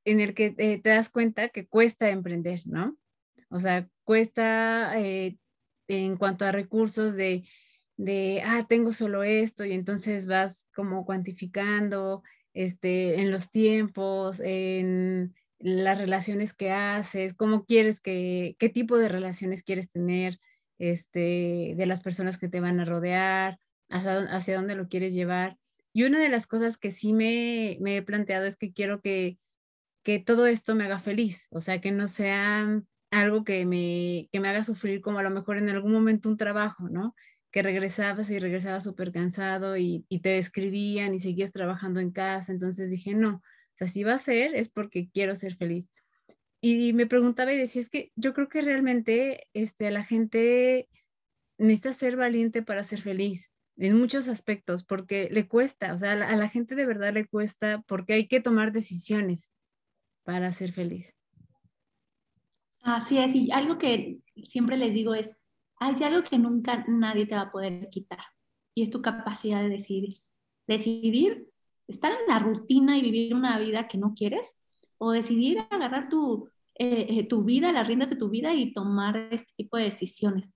Speaker 2: en el que te das cuenta que cuesta emprender, ¿no? O sea, cuesta eh, en cuanto a recursos de, de, ah, tengo solo esto y entonces vas como cuantificando este, en los tiempos, en las relaciones que haces, cómo quieres que, qué tipo de relaciones quieres tener, este, de las personas que te van a rodear, hacia, dónde lo quieres llevar. Y una de las cosas que sí me, me he planteado es que quiero que, que todo esto me haga feliz, o sea, que no sea algo que me, que me haga sufrir como a lo mejor en algún momento un trabajo, ¿no? Que regresabas y regresabas súper cansado y, te escribían y seguías trabajando en casa, entonces dije, no, o sea, si va a ser es porque quiero ser feliz. Y me preguntaba y decía, es que yo creo que realmente este, la gente necesita ser valiente para ser feliz en muchos aspectos, porque le cuesta, o sea, a la, gente de verdad le cuesta porque hay que tomar decisiones para ser feliz.
Speaker 3: Así es, y algo que siempre les digo es, hay algo que nunca nadie te va a poder quitar, y es tu capacidad de decidir. Decidir estar en la rutina y vivir una vida que no quieres, o decidir agarrar tu, eh, eh, tu vida, las riendas de tu vida y tomar este tipo de decisiones.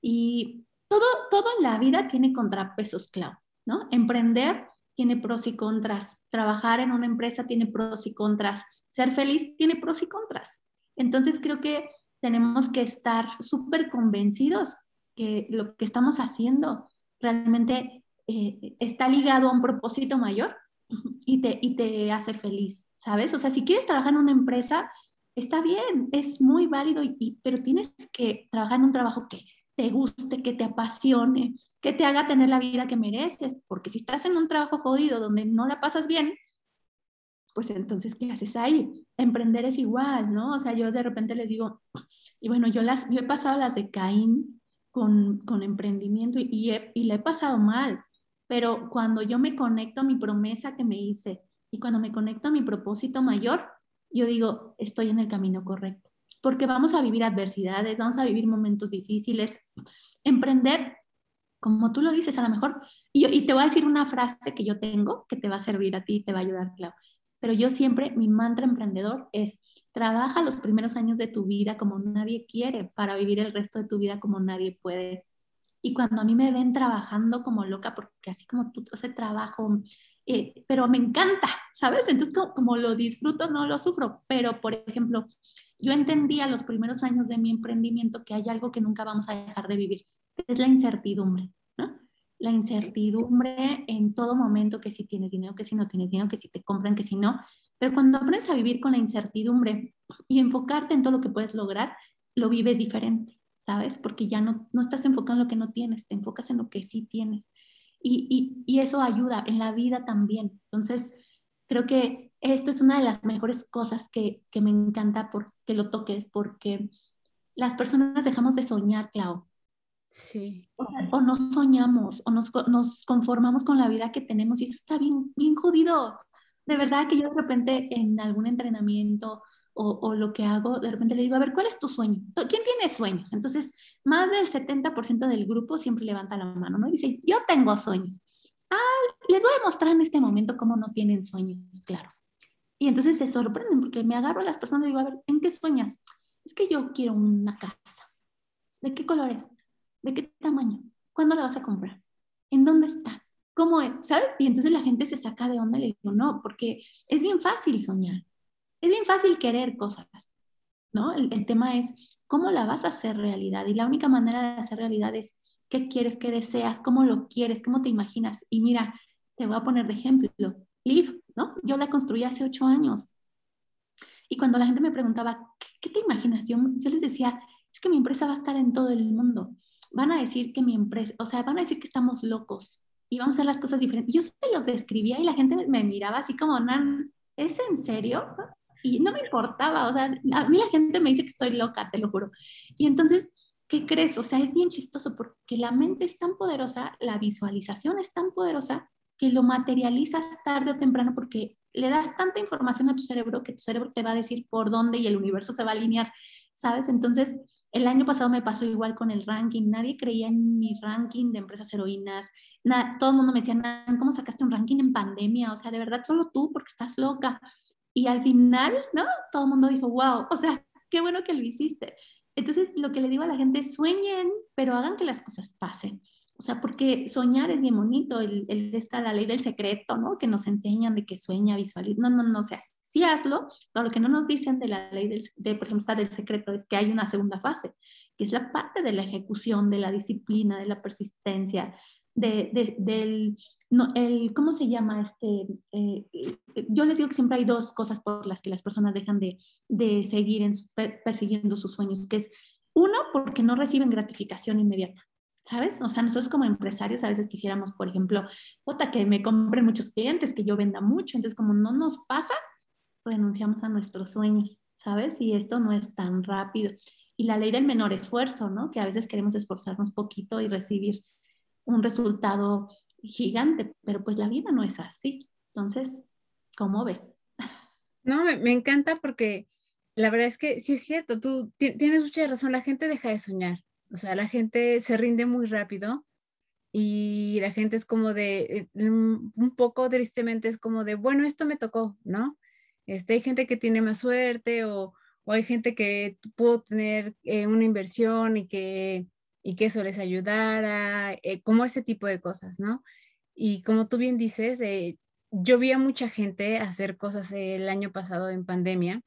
Speaker 3: Y todo, todo en la vida tiene contrapesos, claro, ¿no? Emprender tiene pros y contras, trabajar en una empresa tiene pros y contras, ser feliz tiene pros y contras. Entonces creo que tenemos que estar súper convencidos que lo que estamos haciendo realmente eh, está ligado a un propósito mayor y te, y te hace feliz, ¿sabes? O sea, si quieres trabajar en una empresa, está bien, es muy válido, pero tienes que trabajar en un trabajo que te guste, que te apasione, que te haga tener la vida que mereces, porque si estás en un trabajo jodido donde no la pasas bien, pues entonces, ¿qué haces ahí? Emprender es igual, ¿no? O sea, yo de repente les digo, y bueno, yo, las, yo he pasado las de Caín con, con emprendimiento y, y, y la he pasado mal, pero cuando yo me conecto a mi promesa que me hice y cuando me conecto a mi propósito mayor, yo digo, estoy en el camino correcto porque vamos a vivir adversidades, vamos a vivir momentos difíciles. Emprender, como tú lo dices, a lo mejor, y, te voy a decir una frase que yo tengo que te va a servir a ti y te va a ayudar, Clau. Pero yo siempre, mi mantra emprendedor es, trabaja los primeros años de tu vida como nadie quiere para vivir el resto de tu vida como nadie puede. Y cuando a mí me ven trabajando como loca, porque así como tú ese trabajo, eh, pero me encanta, ¿sabes? Entonces como, como, lo disfruto, no lo sufro. Pero, por ejemplo, yo entendía los primeros años de mi emprendimiento que hay algo que nunca vamos a dejar de vivir, es la incertidumbre. La incertidumbre en todo momento, que si tienes dinero, que si no tienes dinero, que si te compran, que si no. Pero cuando aprendes a vivir con la incertidumbre y enfocarte en todo lo que puedes lograr, lo vives diferente, ¿sabes? Porque ya no, no estás enfocado en lo que no tienes, te enfocas en lo que sí tienes. Y, y, y eso ayuda en la vida también. Entonces, creo que esto es una de las mejores cosas que, que me encanta porque lo toques, porque las personas dejamos de soñar, Clau.
Speaker 2: Sí.
Speaker 3: O, no soñamos, o nos, nos, conformamos con la vida que tenemos, y eso está bien, bien jodido. De verdad que yo de repente en algún entrenamiento o, o, lo que hago, de repente le digo, a ver, ¿cuál es tu sueño? ¿Quién tiene sueños? Entonces, más del 70% del grupo siempre levanta la mano, ¿no? Y dice, yo tengo sueños. Ah, les voy a mostrar en este momento cómo no tienen sueños claros. Y entonces se sorprenden porque me agarro a las personas y digo, a ver, ¿en qué sueñas? Es que yo quiero una casa. ¿De qué colores? ¿De qué tamaño? ¿Cuándo la vas a comprar? ¿En dónde está? ¿Cómo es? ¿Sabes? Y entonces la gente se saca de onda y le digo, no, porque es bien fácil soñar. Es bien fácil querer cosas, ¿no? El, el tema es cómo la vas a hacer realidad. Y la única manera de hacer realidad es qué quieres, qué deseas, cómo lo quieres, cómo te imaginas. Y mira, te voy a poner de ejemplo. Liv, ¿no? Yo la construí hace ocho años. Y cuando la gente me preguntaba, ¿qué, te imaginas? Yo, yo les decía, es que mi empresa va a estar en todo el mundo. Van a decir que mi empresa, o sea, van a decir que estamos locos y vamos a hacer las cosas diferentes. Yo se los describía y la gente me, miraba así como, Nan, ¿es en serio? Y no me importaba, o sea, a mí la gente me dice que estoy loca, te lo juro. Y entonces ¿qué crees? O sea, es bien chistoso porque la mente es tan poderosa, la visualización es tan poderosa que lo materializas tarde o temprano porque le das tanta información a tu cerebro que tu cerebro te va a decir por dónde y el universo se va a alinear, ¿sabes? Entonces, El año pasado me pasó igual con el ranking. Nadie creía en mi ranking de empresas heroínas. todo el mundo me decía, ¿cómo sacaste un ranking en pandemia? O sea, de verdad solo tú porque estás loca. Y al final, ¿no? Todo el mundo dijo, wow, o sea, qué bueno que lo hiciste. Entonces, lo que le digo a la gente, sueñen, pero hagan que las cosas pasen. O sea, porque soñar es bien bonito, el, el, está la ley del secreto, ¿no? Que nos enseñan de que sueña, visualiza. No, no, no, o sea, sí hazlo, pero lo que no nos dicen de la ley del, de, por ejemplo, está del secreto es que hay una segunda fase, que es la parte de la ejecución, de la disciplina, de la persistencia, de, de, del, no, el, ¿cómo se llama? Este, eh, yo les digo que siempre hay dos cosas por las que las personas dejan de, de seguir en, persiguiendo sus sueños, que es uno, porque no reciben gratificación inmediata. ¿sabes? O sea, nosotros como empresarios a veces quisiéramos, por ejemplo, puta, que me compren muchos clientes, que yo venda mucho, entonces como no nos pasa, renunciamos a nuestros sueños, ¿sabes? Y esto no es tan rápido. Y la ley del menor esfuerzo, ¿no? Que a veces queremos esforzarnos poquito y recibir un resultado gigante, pero pues la vida no es así. Entonces, ¿cómo ves?
Speaker 2: No, me, me encanta porque la verdad es que sí es cierto, tú tienes mucha razón, la gente deja de soñar, o sea, la gente se rinde muy rápido y la gente es como de, eh, un poco tristemente es como de, bueno, esto me tocó, ¿no? Este, hay gente que tiene más suerte o, o hay gente que pudo tener eh, una inversión y que, y que eso les ayudara, eh, como ese tipo de cosas, ¿no? Y como tú bien dices, eh, yo vi a mucha gente hacer cosas el año pasado en pandemia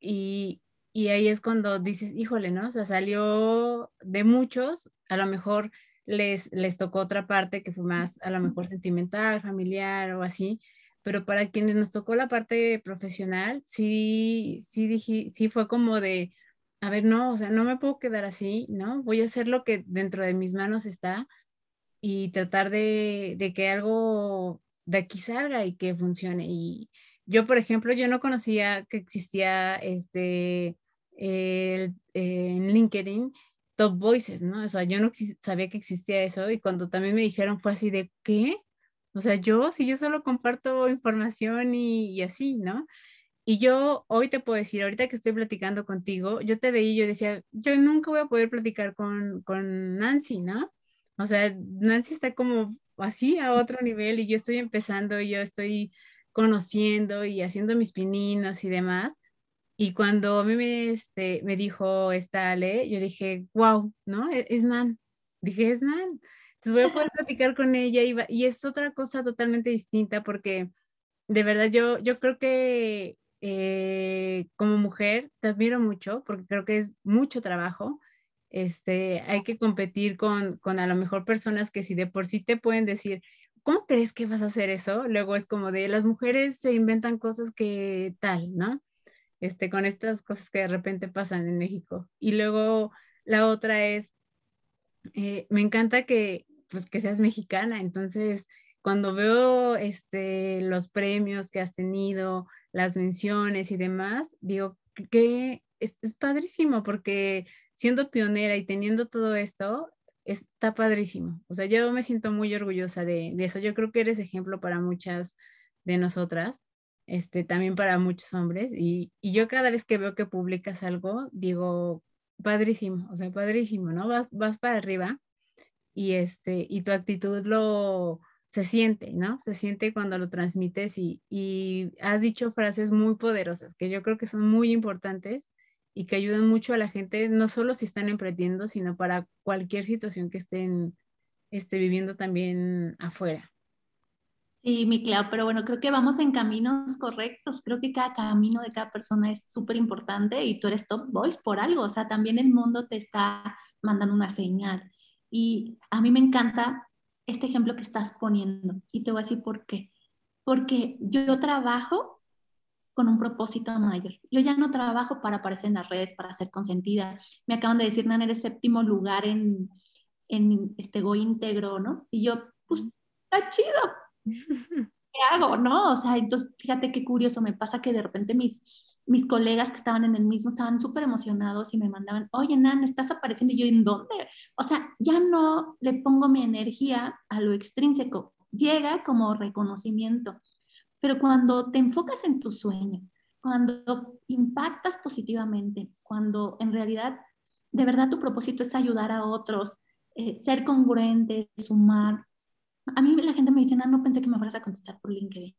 Speaker 2: y, y ahí es cuando dices, híjole, ¿no? O sea, salió de muchos, a lo mejor les, les tocó otra parte que fue más, a lo mejor sentimental, familiar o así, pero para quienes nos tocó la parte profesional, sí, sí, dije, sí fue como de, a ver, no, o sea, no me puedo quedar así, ¿no? Voy a hacer lo que dentro de mis manos está y tratar de, de que algo de aquí salga y que funcione. Y yo, por ejemplo, yo no conocía que existía este, el, en LinkedIn Top Voices, ¿no? O sea, yo no sabía que existía eso y cuando también me dijeron fue así de, ¿qué? O sea, yo, si yo solo comparto información y, así, ¿no? Y yo hoy te puedo decir, ahorita que estoy platicando contigo, yo te veía y yo decía, yo nunca voy a poder platicar con, con Nancy, ¿no? O sea, Nancy está como así a otro nivel y yo estoy empezando y yo estoy conociendo y haciendo mis pininos y demás. Y cuando a mí me, este, me dijo esta Ale, yo dije, wow, ¿no? Es, es Nan. Dije, es Nan voy a poder platicar con ella y, y, es otra cosa totalmente distinta porque de verdad yo, yo creo que eh, como mujer te admiro mucho porque creo que es mucho trabajo. Este, hay que competir con, con a lo mejor personas que si de por sí te pueden decir, ¿cómo crees que vas a hacer eso? Luego es como de las mujeres se inventan cosas que tal, ¿no? Este, con estas cosas que de repente pasan en México. Y luego la otra es, eh, me encanta que, pues que seas mexicana. Entonces, cuando veo este, los premios que has tenido, las menciones y demás, digo que, es, padrísimo porque siendo pionera y teniendo todo esto, está padrísimo. O sea, yo me siento muy orgullosa de, de, eso. Yo creo que eres ejemplo para muchas de nosotras, este, también para muchos hombres. Y, y yo cada vez que veo que publicas algo, digo, padrísimo, o sea, padrísimo, ¿no? Vas, vas para arriba y, este, y tu actitud lo se siente, ¿no? Se siente cuando lo transmites y, y has dicho frases muy poderosas que yo creo que son muy importantes y que ayudan mucho a la gente, no solo si están emprendiendo, sino para cualquier situación que estén esté viviendo también afuera.
Speaker 3: Sí, mi Clau, pero bueno, creo que vamos en caminos correctos. Creo que cada camino de cada persona es súper importante y tú eres top voice por algo. O sea, también el mundo te está mandando una señal. Y a mí me encanta este ejemplo que estás poniendo. Y te voy a decir por qué. Porque yo trabajo con un propósito mayor. Yo ya no trabajo para aparecer en las redes, para ser consentida. Me acaban de decir, Nan, eres séptimo lugar en, este Go íntegro, ¿no? Y yo, pues, está chido. ¿qué hago? ¿No? O sea, entonces fíjate qué curioso, me pasa que de repente mis, mis colegas que estaban en el mismo estaban súper emocionados y me mandaban, oye, Nan, estás apareciendo. Y yo, ¿en dónde? O sea, ya no le pongo mi energía a lo extrínseco, llega como reconocimiento. Pero cuando te enfocas en tu sueño, cuando impactas positivamente, cuando en realidad de verdad tu propósito es ayudar a otros, eh, ser congruente, sumar. A mí la gente me dice, no, no pensé que me fueras a contestar por LinkedIn,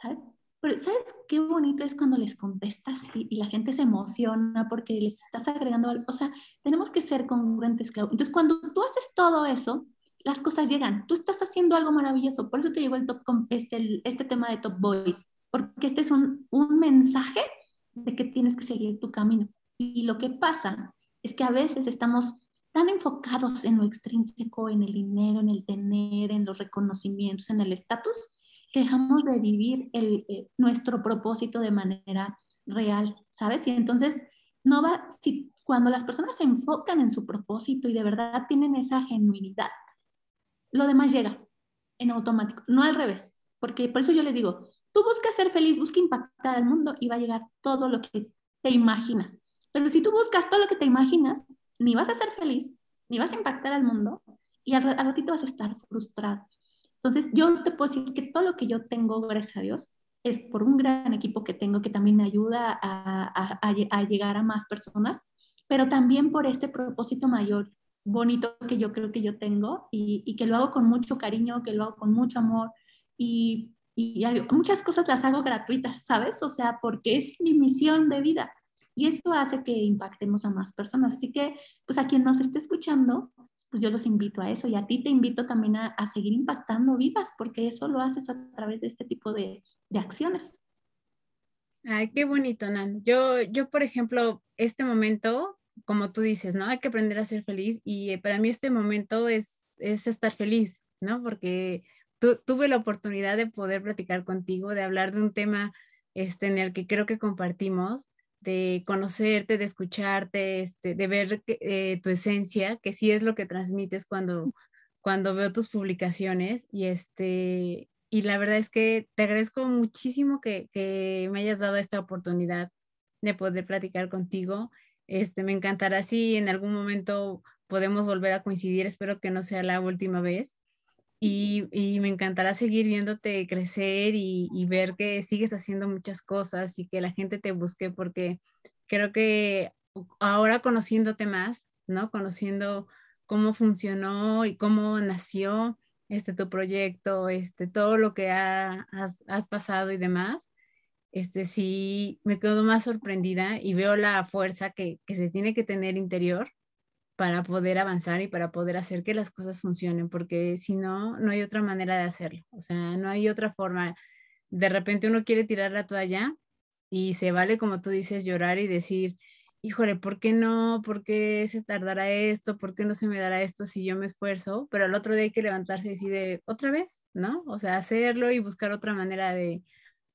Speaker 3: ¿sabes? Pero ¿sabes qué bonito es cuando les contestas y, la gente se emociona porque les estás agregando algo? O sea, tenemos que ser congruentes, Clau. Entonces, cuando tú haces todo eso, las cosas llegan. Tú estás haciendo algo maravilloso. Por eso te llegó el top, este, este tema de Top Voice, porque este es un, un mensaje de que tienes que seguir tu camino. Y lo que pasa es que a veces estamos tan enfocados en lo extrínseco, en el dinero, en el tener, en los reconocimientos, en el estatus, dejamos de vivir el, eh, nuestro propósito de manera real, ¿sabes? Y entonces, no va, si cuando las personas se enfocan en su propósito y de verdad tienen esa genuinidad, lo demás llega en automático, no al revés, porque por eso yo les digo, tú buscas ser feliz, busca impactar al mundo y va a llegar todo lo que te imaginas. Pero si tú buscas todo lo que te imaginas, ni vas a ser feliz, ni vas a impactar al mundo y al, al ratito vas a estar frustrado. Entonces, yo te puedo decir que todo lo que yo tengo, gracias a Dios, es por un gran equipo que tengo que también me ayuda a, a, llegar a más personas, pero también por este propósito mayor, bonito que yo creo que yo tengo y, y que lo hago con mucho cariño, que lo hago con mucho amor y, y, muchas cosas las hago gratuitas, ¿sabes? O sea, porque es mi misión de vida y eso hace que impactemos a más personas. Así que, pues a quien nos esté escuchando, pues yo los invito a eso y a ti te invito también a, seguir impactando vidas, porque eso lo haces a través de este tipo de, acciones.
Speaker 2: Ay, qué bonito, Nan. Yo, yo, por ejemplo, este momento, como tú dices, ¿no? Hay que aprender a ser feliz y para mí este momento es, es estar feliz, ¿no? Porque tuve la oportunidad de poder platicar contigo, de hablar de un tema este, en el que creo que compartimos de conocerte, de escucharte, este, de ver eh, tu esencia, que sí es lo que transmites cuando, cuando veo tus publicaciones. Y, este, y la verdad es que te agradezco muchísimo que, que me hayas dado esta oportunidad de poder platicar contigo. Este, me encantará si en algún momento podemos volver a coincidir. Espero que no sea la última vez. Y, me encantará seguir viéndote crecer y, ver que sigues haciendo muchas cosas y que la gente te busque porque creo que ahora conociéndote más, ¿no? Conociendo cómo funcionó y cómo nació este tu proyecto, este todo lo que ha, has, pasado y demás, este sí me quedo más sorprendida y veo la fuerza que se tiene que tener interior para poder avanzar y para poder hacer que las cosas funcionen, porque si no, no hay otra manera de hacerlo. O sea, no hay otra forma. De repente uno quiere tirar la toalla y se vale, como tú dices, llorar y decir, híjole, ¿por qué no? ¿Por qué se tardará esto? ¿Por qué no se me dará esto si yo me esfuerzo? Pero al otro día hay que levantarse y decir, otra vez, ¿no? O sea, hacerlo y buscar otra manera de,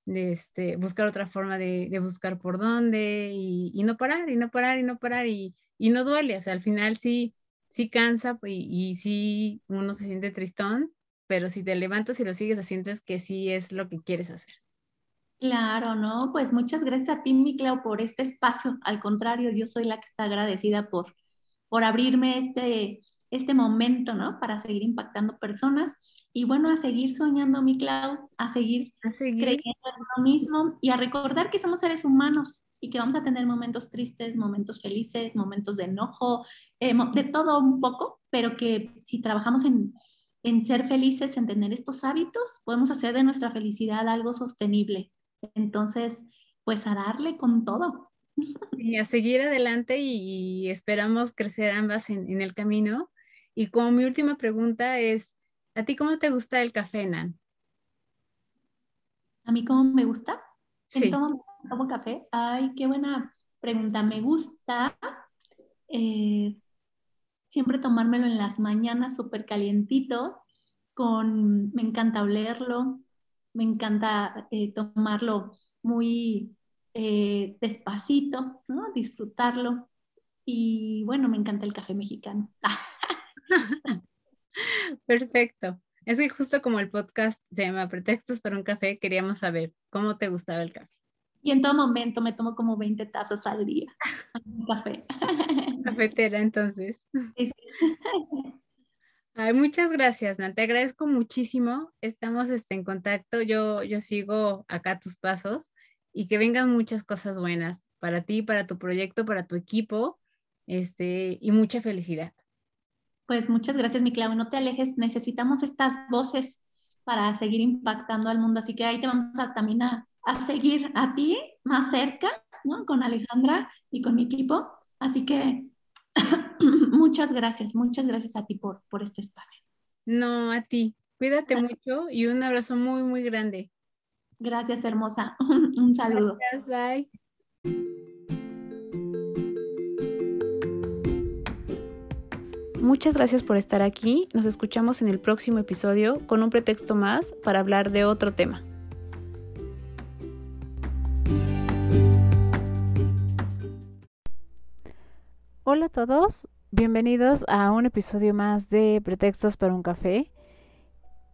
Speaker 2: de este, buscar otra forma de, de buscar por dónde y, y, no parar, y no parar, y no parar, y, y no duele, o sea, al final sí, sí cansa y, y sí uno se siente tristón, pero si te levantas y lo sigues haciendo es que sí es lo que quieres hacer.
Speaker 3: Claro, ¿no? Pues muchas gracias a ti, mi por este espacio. Al contrario, yo soy la que está agradecida por, por abrirme este, este momento, ¿no? Para seguir impactando personas y bueno, a seguir soñando, mi Clau, a seguir,
Speaker 2: a seguir.
Speaker 3: creyendo en lo mismo y a recordar que somos seres humanos y que vamos a tener momentos tristes, momentos felices, momentos de enojo, eh, de todo un poco, pero que si trabajamos en, en ser felices, en tener estos hábitos, podemos hacer de nuestra felicidad algo sostenible. Entonces, pues a darle con todo.
Speaker 2: Y a seguir adelante y, esperamos crecer ambas en, en, el camino. Y como mi última pregunta es, ¿a ti cómo te gusta el café, Nan?
Speaker 3: ¿A mí cómo me gusta?
Speaker 2: Sí
Speaker 3: tomo café? Ay, qué buena pregunta. Me gusta eh, siempre tomármelo en las mañanas súper calientito, con, me encanta olerlo, me encanta eh, tomarlo muy eh, despacito, ¿no? disfrutarlo. Y bueno, me encanta el café mexicano.
Speaker 2: Perfecto. Es que justo como el podcast se llama Pretextos para un café, queríamos saber cómo te gustaba el café.
Speaker 3: Y en todo momento me tomo como 20 tazas al día de café.
Speaker 2: Cafetera, entonces. Ay, muchas gracias, Nan. Te agradezco muchísimo. Estamos este, en contacto. Yo, yo sigo acá tus pasos y que vengan muchas cosas buenas para ti, para tu proyecto, para tu equipo. este, y mucha felicidad.
Speaker 3: Pues muchas gracias, mi Clau. No te alejes, necesitamos estas voces para seguir impactando al mundo. Así que ahí te vamos a, también a, seguir a ti más cerca, ¿no? Con Alejandra y con mi equipo. Así que muchas gracias, muchas gracias a ti por, por este espacio.
Speaker 2: No, a ti. Cuídate mucho y un abrazo muy, muy grande.
Speaker 3: Gracias, hermosa. un saludo.
Speaker 2: Gracias, bye.
Speaker 1: Muchas gracias por estar aquí. Nos escuchamos en el próximo episodio con un pretexto más para hablar de otro tema. Hola a todos, bienvenidos a un episodio más de Pretextos para un café.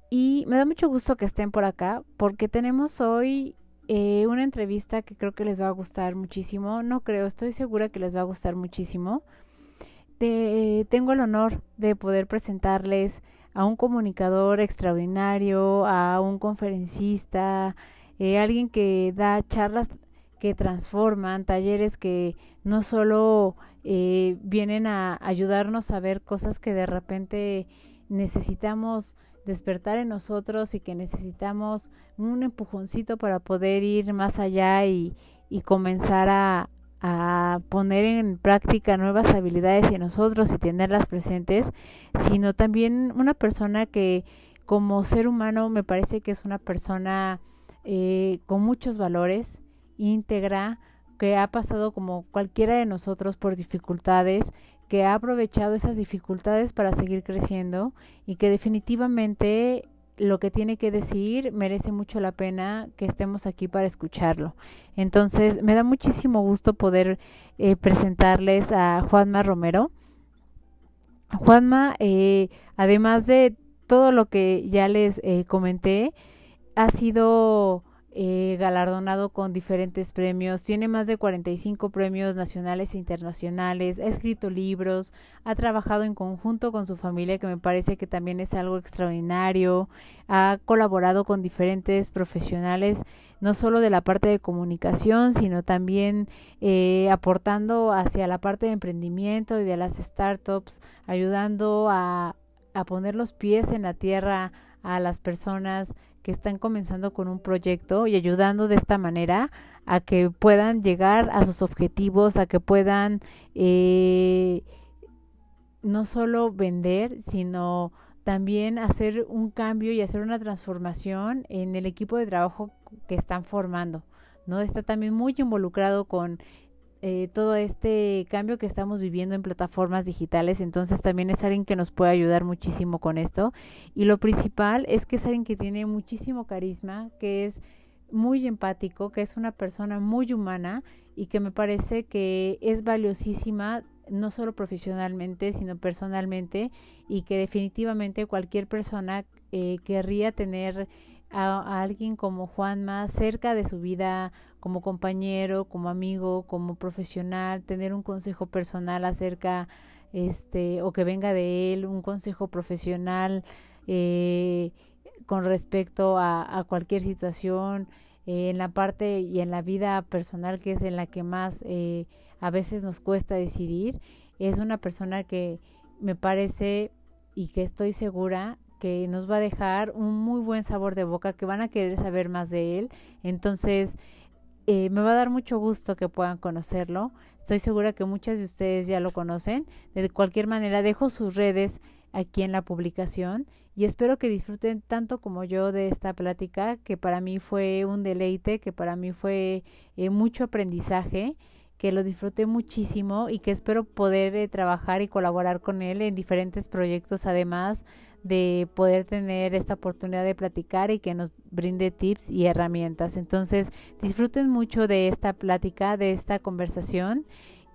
Speaker 1: Y me da mucho gusto que estén por acá porque tenemos hoy eh, una entrevista que creo que les va a gustar muchísimo. No creo, estoy segura que les va a gustar muchísimo tengo el honor de poder presentarles a un comunicador extraordinario, a un conferencista, eh, alguien que da charlas que transforman, talleres que no solo eh, vienen a ayudarnos a ver cosas que de repente necesitamos despertar en nosotros y que necesitamos un empujoncito para poder ir más allá y comenzar a, a poner en práctica nuevas habilidades en nosotros y tenerlas presentes, sino también una persona que como ser humano me parece que es una persona eh, con muchos valores, íntegra, que ha pasado como cualquiera de nosotros por dificultades, que ha aprovechado esas dificultades para seguir creciendo y que definitivamente lo que tiene que decir merece mucho la pena que estemos aquí para escucharlo. Entonces, me da muchísimo gusto poder eh, presentarles a Juanma Romero. Juanma, eh, además de todo lo que ya les eh, comenté, ha sido eh, galardonado con diferentes premios, tiene más de 45 premios nacionales e internacionales, ha escrito libros, ha trabajado en conjunto con su familia, que me parece que también es algo extraordinario, ha colaborado con diferentes profesionales, no solo de la parte de comunicación, sino también eh, aportando hacia la parte de emprendimiento y de las startups, ayudando a, a poner los pies en la tierra a las personas que están comenzando con un proyecto y ayudando de esta manera a que puedan llegar a sus objetivos, a que puedan eh, no solo vender, sino también hacer un cambio y hacer una transformación en el equipo de trabajo que están formando. ¿no? Está también muy involucrado con eh, todo este cambio que estamos viviendo en plataformas digitales, entonces también es alguien que nos puede ayudar muchísimo con esto. Y lo principal es que es alguien que tiene muchísimo carisma, que es muy empático, que es una persona muy humana y que me parece que es valiosísima no solo profesionalmente, sino personalmente y que definitivamente cualquier persona eh, querría tener a, alguien como Juanma cerca de su vida como compañero, como amigo, como profesional, tener un consejo personal acerca, este, o que venga de él, un consejo profesional eh, con respecto a, cualquier situación, eh, en la parte y en la vida personal que es en la que más eh, a veces nos cuesta decidir, es una persona que me parece y que estoy segura que nos va a dejar un muy buen sabor de boca, que van a querer saber más de él. Entonces, eh, me va a dar mucho gusto que puedan conocerlo. Estoy segura que muchas de ustedes ya lo conocen. De cualquier manera, dejo sus redes aquí en la publicación y espero que disfruten tanto como yo de esta plática, que para mí fue un deleite, que para mí fue eh, mucho aprendizaje que lo disfruté muchísimo y que espero poder eh, trabajar y colaborar con él en diferentes proyectos además de poder tener esta oportunidad de platicar y que nos brinde tips y herramientas. Entonces, disfruten mucho de esta plática, de esta conversación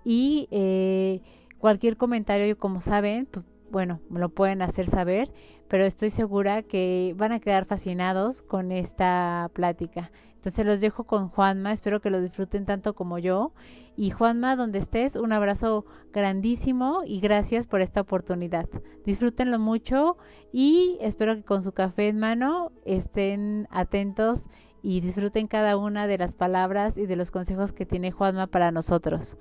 Speaker 1: y eh, cualquier comentario, como saben, pues, bueno, me lo pueden hacer saber, pero estoy segura que van a quedar fascinados con esta plática. Entonces los dejo con Juanma, espero que lo disfruten tanto como yo. Y Juanma, donde estés, un abrazo grandísimo y gracias por esta oportunidad. Disfrútenlo mucho y espero que con su café en mano estén atentos y disfruten cada una de las palabras y de los consejos que tiene Juanma para nosotros.